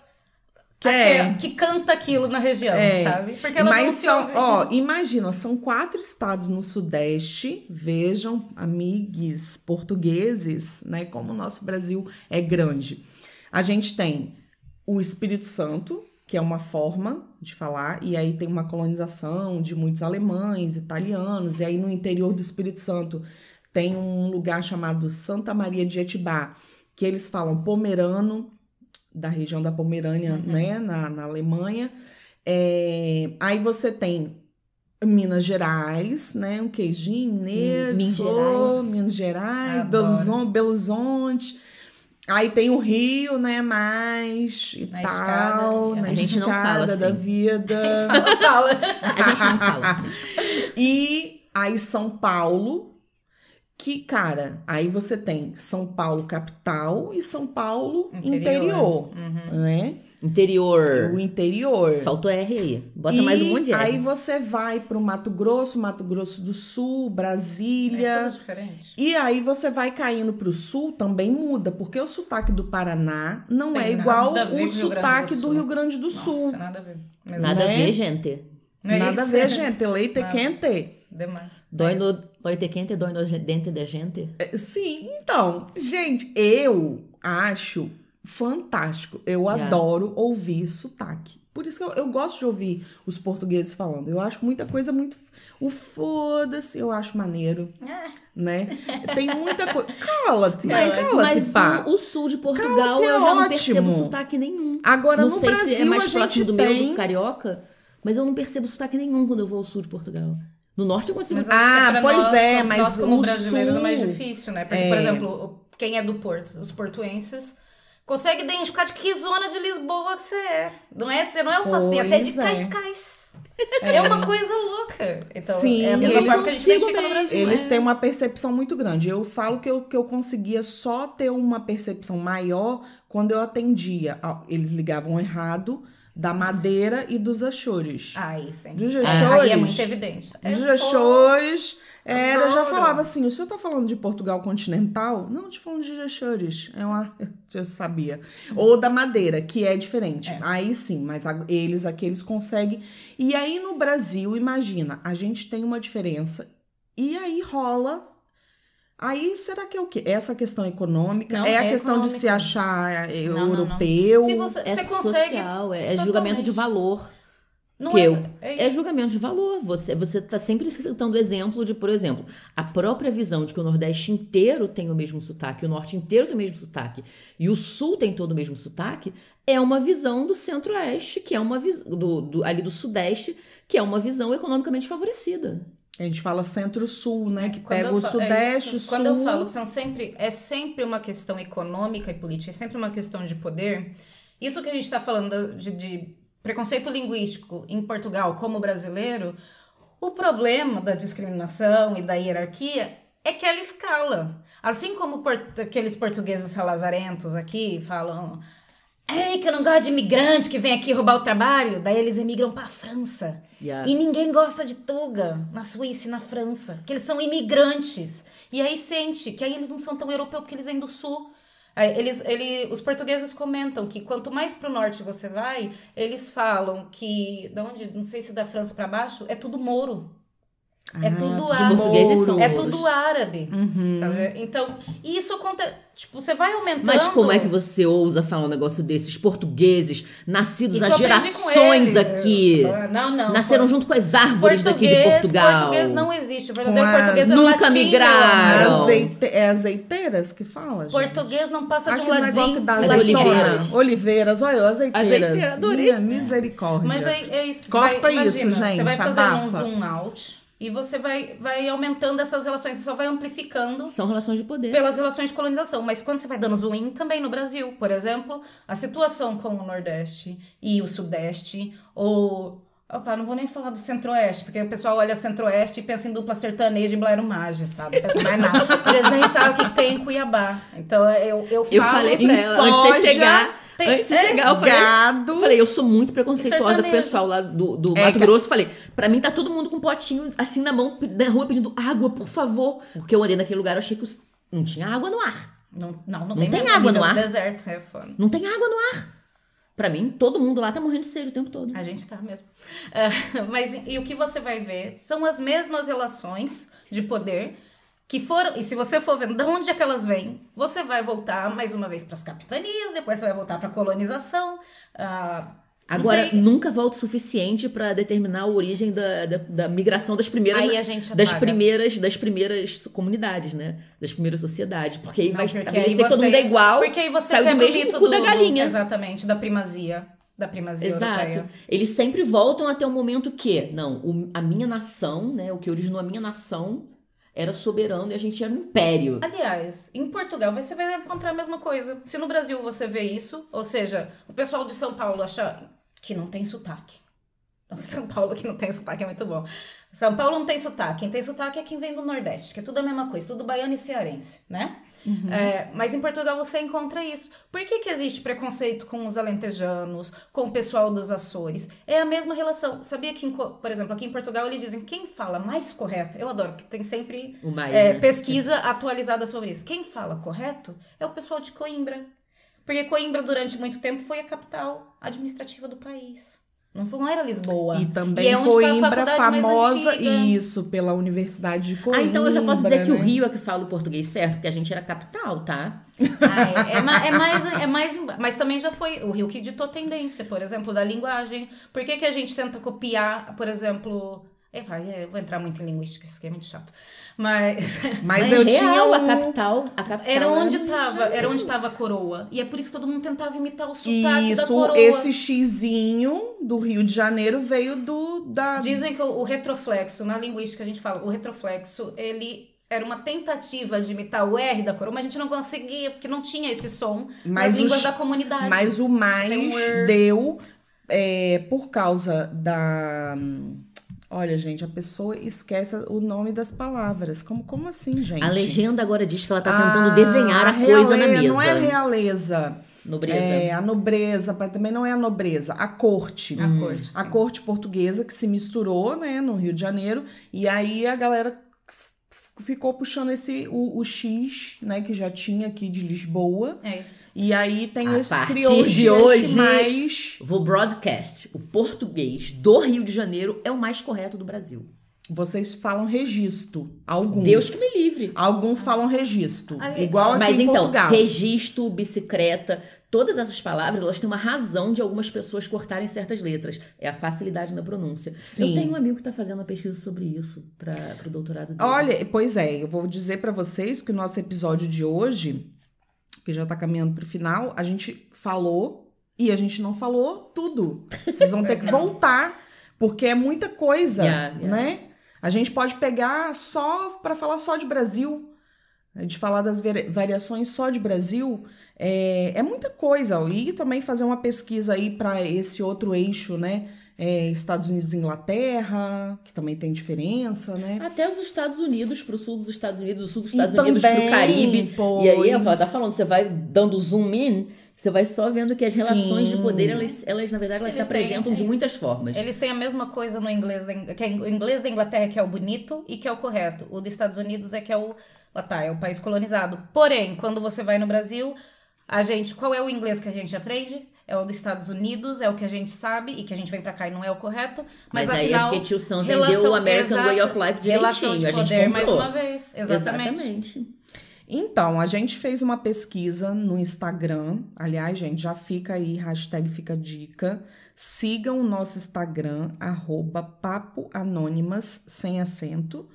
S1: Que é.
S3: que canta aquilo na região,
S1: É,
S3: sabe? Porque ela
S1: Mas
S3: não
S1: são,
S3: ouve.
S1: ó, imagina, são quatro estados no Sudeste. Vejam, amigos portugueses, né? Como o nosso Brasil é grande. A gente tem o Espírito Santo, que é uma forma de falar, e aí tem uma colonização de muitos alemães, italianos, e aí no interior do Espírito Santo tem um lugar chamado Santa Maria de Etibá, que eles falam pomerano, da região da Pomerânia, né, na, na Alemanha. É, aí você tem Minas Gerais, né, um queijinho mineiro,
S2: Minas Gerais.
S1: Minas Gerais. Belo Horizonte, Belo Horizonte. Aí tem o Rio, né, mais e
S3: Na
S1: tal,
S3: escada.
S1: na
S2: A gente não fala
S1: da
S2: assim.
S1: vida.
S3: Fala, fala.
S2: A gente não fala assim.
S1: E aí São Paulo, que, cara, aí você tem São Paulo capital e São Paulo interior,
S3: Interior. Uhum.
S1: né?
S2: Interior.
S1: O interior.
S2: Faltou R aí. Bota
S1: e
S2: mais um monte de R.
S1: aí você vai pro Mato Grosso, Mato Grosso do Sul,
S3: É
S1: Brasília.
S3: tudo diferente.
S1: E aí você vai caindo pro sul, também muda, porque o sotaque do Paraná não
S3: Tem
S1: é igual
S3: a
S1: o
S3: do
S1: sotaque do. Rio Grande do Sul.
S3: Nossa, nada a ver.
S2: Nada
S1: né?
S2: a ver, gente.
S3: Não é
S1: Nada a
S3: isso?
S1: ver, gente. Leite
S3: Nada.
S1: quente.
S3: Demais.
S2: Dói no, dói ter quente, dói no dente da gente.
S1: É, Sim, então, gente, eu acho fantástico. Eu
S2: Yeah.
S1: adoro ouvir sotaque. Por isso que eu, eu gosto de ouvir os portugueses falando. Eu acho muita coisa muito. O foda-se, eu acho maneiro,
S3: É.
S1: né? Tem muita coisa. Cala-te,
S2: Mas,
S1: cala-te,
S2: mas
S1: pá.
S2: o, o sul de Portugal
S1: Cala-te, é
S2: eu já não
S1: ótimo.
S2: percebo sotaque nenhum.
S1: Agora,
S2: não
S1: no
S2: sei
S1: Brasil,
S2: se é mais
S1: a
S2: próximo
S1: gente
S2: do
S1: tem...
S2: meu do carioca, mas eu não percebo sotaque nenhum quando eu vou ao sul de Portugal. No norte eu consigo.
S3: Mas que
S1: Ah,
S3: pra
S1: pois
S3: nós,
S1: é, mas
S3: nós como
S1: o
S3: brasileiros é mais
S1: sul-
S3: difícil, né? Porque, por exemplo, o- quem é do Porto, os portuenses, consegue identificar de que zona de Lisboa que você é. Não é, você não é alfacinha, você é de
S1: Pois é.
S3: Cascais. É. uma coisa louca. Então,
S1: Sim,
S3: é a mesma forma que a gente identifica no
S2: bem.
S3: Brasil.
S1: Eles
S3: né?
S1: têm uma percepção muito grande. Eu falo que eu, que eu conseguia só ter uma percepção maior quando eu atendia. Ah, Eles ligavam errado da Madeira e dos Açores.
S3: Aí, sim.
S1: Dos
S3: É,
S1: Açores.
S3: aí é muito evidente. É
S1: Dos. Açores. Era, eu já falava assim, o senhor tá falando de Portugal continental? Não, eu tô falando de Açores. É uma... Eu sabia. Ou da Madeira, que é diferente. Aí sim, mas eles aqui, eles conseguem. E aí no Brasil, imagina, a gente tem uma diferença. E aí rola... Aí, será que é o quê? Essa questão econômica?
S3: Não,
S1: é a
S3: é
S1: questão de
S3: econômica.
S1: se achar eh,
S3: Não, não, não.
S1: europeu?
S3: Se você,
S2: É
S3: você consegue.
S2: social, é, é julgamento de valor.
S3: Não
S2: que
S3: é,
S2: eu,
S3: é
S2: é julgamento de valor. Você você está sempre citando exemplo de, por exemplo, a própria visão de que o Nordeste inteiro tem o mesmo sotaque, o Norte inteiro tem o mesmo sotaque e o Sul tem todo o mesmo sotaque, é uma visão do Centro-Oeste, que é uma visão do, do- ali do Sudeste, que é uma visão economicamente favorecida.
S1: A gente fala centro-sul, né? Que
S3: Quando
S1: pega o
S3: é
S1: sudeste, o
S3: isso.
S1: sul.
S3: Quando eu falo que são sempre é sempre uma questão econômica e política, é sempre uma questão de poder. Isso que a gente está falando de, de preconceito linguístico em Portugal como brasileiro, o problema da discriminação e da hierarquia é que ela escala. Assim como por- aqueles portugueses salazarentos aqui falam Ei, que eu não gosto de imigrante que vem aqui roubar o trabalho. Daí eles emigram pra França.
S2: Yeah.
S3: E ninguém gosta de Tuga na Suíça e na França. Que eles são imigrantes. E aí sente que aí eles não são tão europeus porque eles vêm do sul. Eles, ele, os portugueses comentam que quanto mais pro norte você vai, eles falam que, da onde, não sei se da França pra baixo, é tudo moro. É
S1: Ah,
S3: tudo
S1: os
S3: árabe.
S2: portugueses são
S3: É
S2: mouros.
S3: tudo árabe.
S1: Uhum.
S3: Tá? Então, e isso acontece. Tipo, você vai aumentando.
S2: Mas como é que você ousa falar um negócio desses portugueses, nascidos
S3: Isso
S2: há gerações aqui?
S3: Ah, Não, não.
S2: Nasceram
S3: Por-
S2: junto com as árvores daqui de
S3: Português-
S2: Portugal.
S3: Português não existe. O verdadeiro
S1: as-
S3: português é
S2: Nunca
S3: latino.
S2: migraram.
S1: Azeite... É azeiteiras que fala, gente?
S3: Português não passa de um ladinho.
S1: que dá
S2: As
S1: azeitona.
S2: oliveiras.
S1: Oliveiras, olha, azeiteiras.
S2: Azeiteira, adorei.
S1: Minha misericórdia.
S3: Mas é, é isso.
S1: Corta
S3: vai,
S1: isso,
S3: imagina,
S1: gente,
S3: Você vai fazendo um zoom out e você vai, vai aumentando essas relações. Você só vai amplificando
S2: São relações de poder.
S3: pelas relações de colonização. Mas quando você vai dando zoom in, também no Brasil, por exemplo, a situação com o Nordeste e o Sudeste, ou. Opa, não vou nem falar do Centro-Oeste, porque o pessoal olha Centro-Oeste e pensa em dupla sertaneja e Blairo Maggi, sabe? Pensa mais nada. Eles nem sabem o que, que tem em Cuiabá. Então eu, eu falo.
S2: Eu falei pra ela, antes de
S1: soja,
S2: você chegar,
S3: tem-
S2: antes de
S3: é,
S2: chegar, eu falei,
S1: gado.
S2: eu falei, eu sou muito preconceituosa com o pessoal lá do, do
S1: É,
S2: Mato Grosso. Falei, pra mim tá todo mundo com um potinho assim na mão, na rua pedindo água, por favor. Porque eu andei naquele lugar, eu achei que os- não tinha água no ar.
S3: Não, não, não,
S2: Não
S3: tem,
S2: tem água no ar?
S3: deserto, é foda.
S2: Não tem água no ar. Pra mim, todo mundo lá tá morrendo de sede o tempo todo.
S3: A gente tá mesmo. Ah, mas e o que você vai ver são as mesmas relações de poder que foram. E se você for vendo de onde é que elas vêm, você vai voltar mais uma vez para as capitanias, depois você vai voltar para a colonização. não
S2: Agora, nunca volta o suficiente pra determinar a origem da, da, da migração das primeiras das primeiras das primeiras comunidades, né? Das primeiras sociedades, porque aí
S3: Não,
S2: vai
S3: porque
S2: estabelecer que todo mundo é igual.
S3: Porque aí você
S2: saiu do
S3: o
S2: mesmo cu
S3: do,
S2: da galinha.
S3: do- exatamente, da primazia. Da primazia
S2: Exato.
S3: europeia.
S2: Eles sempre voltam até o momento que, não, o- a minha nação, né, o que originou a minha nação era soberano e a gente era um império.
S3: Aliás, em Portugal você vai encontrar a mesma coisa. Se no Brasil você vê isso, ou seja, o pessoal de São Paulo acha que não tem sotaque. São Paulo que não tem sotaque é muito bom. São Paulo não tem sotaque. Quem tem sotaque é quem vem do Nordeste, que é tudo a mesma coisa, tudo baiano e cearense, né? É, mas em Portugal você encontra isso. Por que, que existe preconceito com os alentejanos, com o pessoal dos Açores? É a mesma relação. Sabia que, em por exemplo, aqui em Portugal eles dizem quem fala mais correto? Eu adoro, porque tem sempre é,
S2: né?
S3: pesquisa atualizada sobre isso. Quem fala correto é o pessoal de Coimbra. Porque Coimbra, durante muito tempo, foi a capital administrativa do país. Não, foi, não era Lisboa.
S1: E também
S3: é onde tá a
S1: Coimbra,
S3: mais
S1: famosa, isso, pela Universidade de Coimbra.
S2: Ah, então eu já posso dizer que o
S1: né?
S2: Rio é que fala o português certo, porque a gente era capital, tá?
S3: Ah, é, é ma- é mais, é mais. Mas também já foi o Rio que ditou tendência, por exemplo, da linguagem. Por que, que a gente tenta copiar, por exemplo. É, vai, é, eu vou entrar muito em linguística, isso aqui é muito chato. Mas.
S1: Mas
S2: é
S1: eu
S2: real,
S1: tinha um...
S2: a capital, a capital
S3: Era onde
S2: no Rio de
S3: tava, era onde tava a coroa. E é por isso que todo mundo tentava imitar o sotaque da
S1: Isso,
S3: coroa.
S1: esse xizinho do Rio de Janeiro veio do da
S3: Dizem que o, o retroflexo, na linguística a gente fala, o retroflexo, ele era uma tentativa de imitar o R da coroa, mas a gente não conseguia, porque não tinha esse som
S1: Mas
S3: nas línguas da comunidade.
S1: Mas o mais deu é, por causa da. Olha, gente, a pessoa esquece o nome das palavras. Como, como assim, gente?
S2: A legenda agora diz que ela tá tentando
S1: Ah,
S2: desenhar a
S1: reale-
S2: coisa na mesa.
S1: Não é realeza.
S2: Nobreza.
S1: É, a nobreza, mas também não é a nobreza, a corte.
S3: A corte,
S1: A
S3: sim.
S1: corte portuguesa que se misturou, né, no Rio de Janeiro. E aí a galera ficou puxando esse o, o X, né, que já tinha aqui de Lisboa.
S3: É isso.
S1: E aí tem
S2: A partir
S1: crioulos
S2: de hoje-
S1: mais...
S2: Vou broadcast. O português do Rio de Janeiro é o mais correto do Brasil.
S1: Vocês falam registro, alguns.
S2: Deus que me livre.
S1: Alguns falam registro,
S3: Ali-
S1: igual aqui
S2: Mas
S1: em
S2: então,
S1: Portugal.
S2: registro, bicicleta, todas essas palavras, elas têm uma razão de algumas pessoas cortarem certas letras. É a facilidade na pronúncia.
S1: Sim.
S2: Eu tenho um amigo que está fazendo uma pesquisa sobre isso para o doutorado dele.
S1: Olha, pois é, eu vou dizer pra vocês que o nosso episódio de hoje, que já tá caminhando pro final, a gente falou e a gente não falou tudo. Vocês vão ter que voltar, porque é muita coisa,
S2: Yeah, yeah.
S1: né? A gente pode pegar só pra falar só de Brasil, de falar das vari- variações só de Brasil, é, é muita coisa. E também fazer uma pesquisa aí pra esse outro eixo, né? É, Estados Unidos e Inglaterra, que também tem diferença, né?
S2: Até os Estados Unidos, pro sul dos Estados Unidos, do sul dos
S1: E
S2: Estados Unidos pro
S1: também,
S2: Caribe.
S1: pois.
S2: E aí, ela tá falando, você vai dando zoom in, você vai só vendo que as relações
S1: Sim.
S2: de poder, elas, elas na verdade, elas se
S3: Eles têm,
S2: apresentam
S3: é
S2: de muitas formas.
S3: Eles têm a mesma coisa no inglês que é o inglês da Inglaterra, que é o bonito e que é o correto. O dos Estados Unidos é que é o. Lá tá, é o país colonizado. Porém, quando você vai no Brasil, a gente. Qual é o inglês que a gente aprende? É o dos Estados Unidos, é o que a gente sabe e que a gente vem pra cá e não é o correto. Mas,
S2: Mas aí é
S3: afinal,
S2: porque tio Sam vendeu
S3: relação-
S2: o American Way of Life direitinho,
S3: de
S2: a gente
S3: poder, mais
S2: comprou.
S3: uma vez. Exatamente.
S2: Exatamente.
S1: Então, a gente fez uma pesquisa no Instagram. Aliás, gente, já fica aí, hashtag fica dica. Sigam o nosso Instagram, arroba sem acento,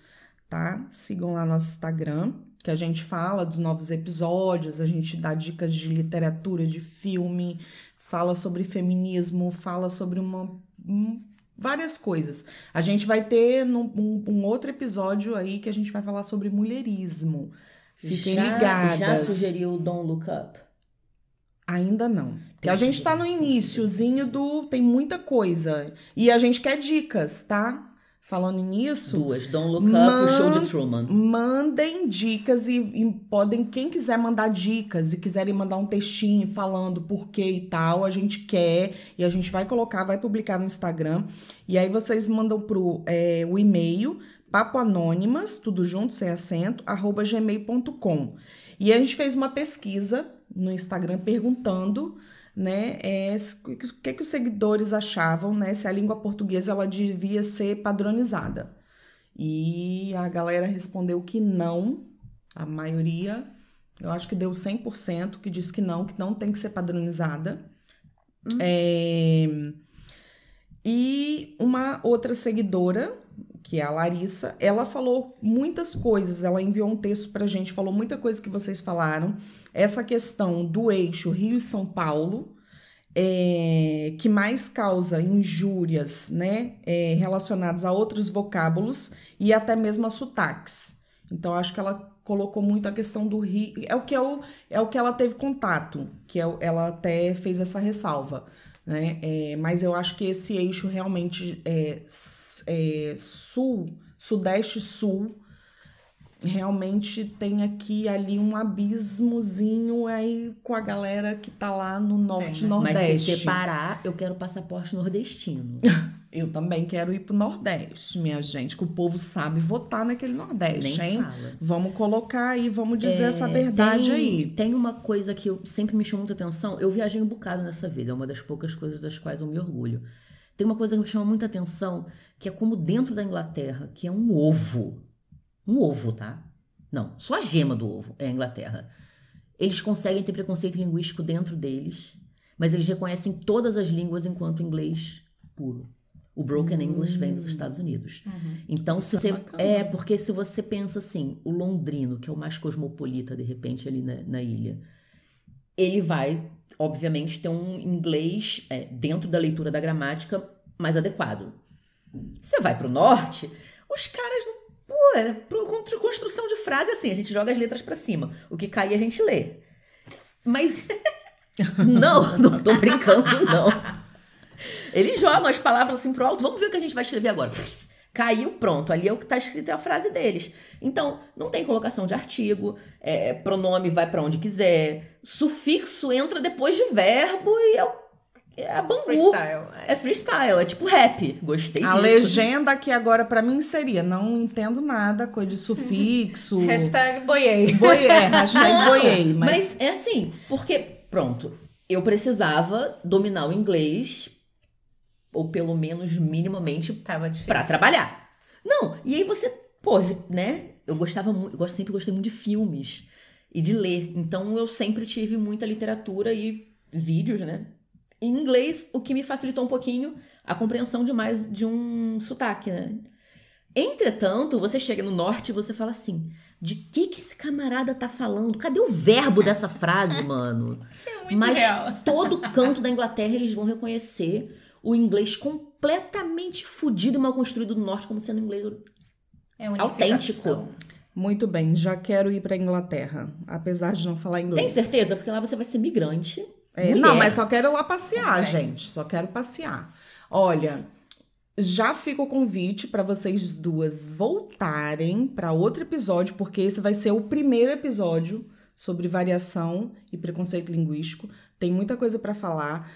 S1: tá? Sigam lá nosso Instagram, que a gente fala dos novos episódios, a gente dá dicas de literatura, de filme, fala sobre feminismo, fala sobre uma. um- várias coisas. A gente vai ter num- um, um outro episódio aí que a gente vai falar sobre mulherismo. Fiquem
S2: já,
S1: ligadas.
S2: Já sugeriu o Don't Look Up?
S1: Ainda não. A gente tá no iníciozinho do. Tem muita coisa. E a gente quer dicas, tá? Falando nisso.
S2: Duas. Don't Look Up o Show de Truman.
S1: Mandem dicas e, e podem, quem quiser mandar dicas e quiserem mandar um textinho falando por que e tal, a gente quer e a gente vai colocar, vai publicar no Instagram. E aí vocês mandam pro é, o e-mail papoanônimas, tudo junto, sem acento, arroba gmail.com. E a gente fez uma pesquisa no Instagram perguntando né, é, o que, que os seguidores achavam, né, se a língua portuguesa ela devia ser padronizada. E a galera respondeu que não, a maioria, eu acho que deu 100% que disse que não, que não tem que ser padronizada. É, E uma outra seguidora, que é a Larissa, ela falou muitas coisas, ela enviou um texto pra gente, falou muita coisa que vocês falaram. Essa questão do eixo Rio e São Paulo, é, que mais causa injúrias né, é, relacionadas a outros vocábulos e até mesmo a sotaques. Então, acho que ela colocou muito a questão do Rio. É o que, é o, é o que ela teve contato, que é, ela até fez essa ressalva. Né? É, mas eu acho que esse eixo realmente é, s- é, sul, realmente tem aqui ali um abismozinho aí com a galera que tá lá no norte e
S3: Tem, né?
S2: Mas
S1: nordeste.
S2: se separar, eu quero passaporte nordestino.
S1: Eu também quero ir pro Nordeste, minha gente, que o povo sabe votar naquele Nordeste,
S2: Nem
S1: hein?
S2: fala. É,
S1: Vamos colocar aí, vamos dizer essa verdade
S2: tem,
S1: aí.
S2: Tem uma coisa que eu, sempre me chamou muita atenção. Eu viajei um bocado nessa vida, é uma das poucas coisas das quais eu me orgulho. Tem uma coisa que me chama muita atenção, que é como dentro da Inglaterra, que é um ovo. Um ovo, tá? Não, só a gema do ovo é a Inglaterra. Eles conseguem ter preconceito linguístico dentro deles, mas eles reconhecem todas as línguas enquanto inglês puro. O broken English vem dos Estados Unidos. Então, se
S1: Hum.
S2: Você.
S1: é bacana.
S2: É, porque se você pensa assim, o londrino, que é o mais cosmopolita, de repente, ali na, na ilha, ele vai, obviamente, ter um inglês é, dentro da leitura da gramática mais adequado. Você vai pro norte, os caras não. Pô, é construção de frase assim, a gente joga as letras pra cima. O que cair a gente lê. Mas. não, não tô brincando, não. Eles jogam as palavras assim pro alto, vamos ver o que a gente vai escrever agora. Caiu, pronto. Ali é o que está escrito, é a frase deles. Então, não tem colocação de artigo, é, pronome vai para onde quiser, sufixo entra depois de verbo e é, é a bangu.
S3: Freestyle.
S2: É freestyle, é tipo rap. Gostei
S1: A
S2: disso.
S1: legenda aqui agora pra mim seria: não entendo nada, coisa de sufixo.
S3: Hashtag boiei.
S1: Boiê, hashtag
S2: Não,
S1: boiei. Mas,
S2: mas é assim, porque, pronto, eu precisava dominar o inglês, ou pelo menos minimamente
S3: Tava difícil.
S2: Pra trabalhar. Não, e aí você, pô, né? Eu gostava muito, eu gosto- sempre gostei muito de filmes e de ler. Então eu sempre tive muita literatura e vídeos, né? Em inglês, o que me facilitou um pouquinho a compreensão de mais de um sotaque, né? Entretanto, você chega no norte e você fala assim: de que que esse camarada tá falando? Cadê o verbo dessa frase, mano?
S3: muito
S2: Mas
S3: real.
S2: todo canto da Inglaterra eles vão reconhecer o inglês completamente fudido e mal construído do norte como sendo inglês
S3: É
S2: autêntico.
S1: muito bem, já quero ir pra Inglaterra, apesar de não falar inglês.
S2: Tem certeza? Porque lá você vai ser migrante.
S1: É, não, mas só quero ir lá passear, gente. Só quero passear. Olha, já fica o convite para vocês duas voltarem para outro episódio, porque esse vai ser o primeiro episódio sobre variação e preconceito linguístico. Tem muita coisa para falar.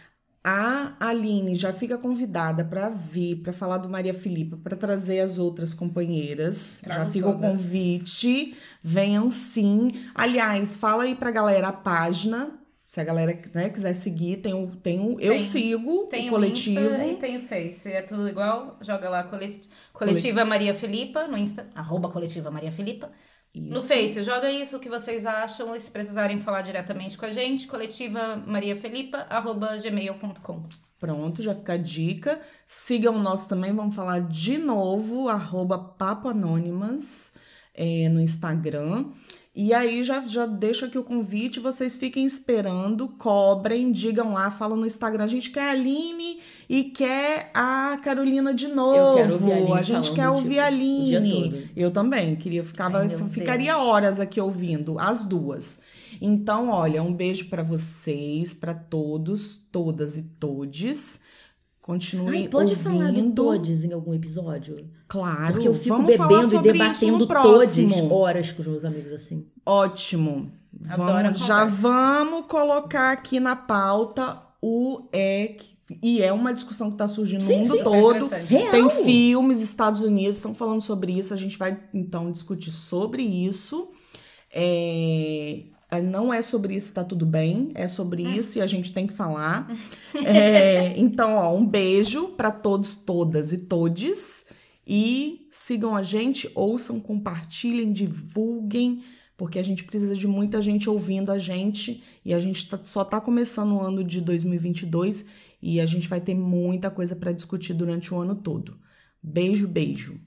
S1: A Aline já fica convidada para vir, para falar do Maria Filipa, para trazer as outras companheiras. já fica o
S3: todas.
S1: convite. Venham sim. Aliás, fala aí pra galera a página. Se a galera né, quiser seguir, tem o, tem o, eu
S3: Tem.
S1: sigo
S3: Tem
S1: o
S3: o
S1: coletivo.
S3: Insta e tem o Face. É tudo igual. Joga lá colet- Coletiva Maria Filipa no Insta. Arroba Coletiva Maria Filipa. No Face, joga isso, o que vocês acham. E se precisarem falar diretamente com a gente, coletiva Maria Filipa, arroba gmail.com.
S1: Pronto, já fica a dica. Sigam nós também, vamos falar de novo, arroba Papo Anônimas é, no Instagram. E aí já, já deixo aqui o convite, vocês fiquem esperando, cobrem, digam lá, falam no Instagram. A gente quer a Aline e quer a Carolina de novo.
S2: quero ouvir a
S1: a gente quer
S2: o
S1: ouvir a Aline. Eu também, queria ficava,
S3: Ai,
S1: ficaria
S3: Deus.
S1: horas aqui ouvindo as duas. Então, olha, um beijo pra vocês, pra todos, todas e todes. Continuem
S2: Ai, pode
S1: ouvindo.
S2: falar do todes em algum episódio?
S1: Claro.
S2: Porque eu fico bebendo e debatendo todes horas com os meus amigos assim.
S1: Ótimo. Vamos, já
S3: conversa.
S1: vamos colocar aqui na pauta o é e é uma discussão que está surgindo
S2: Sim,
S1: no mundo
S2: sim.
S1: todo.
S2: Real.
S1: Tem filmes, Estados Unidos estão falando sobre isso. A gente vai então discutir sobre isso. É, não é sobre isso, tá tudo bem. É sobre isso e a gente tem que falar. É, então, ó, um beijo para todos, todas e todes. E sigam a gente, ouçam, compartilhem, divulguem, porque a gente precisa de muita gente ouvindo a gente. E a gente tá- só tá começando o ano de 2022 e a gente vai ter muita coisa para discutir durante o ano todo. Beijo, beijo.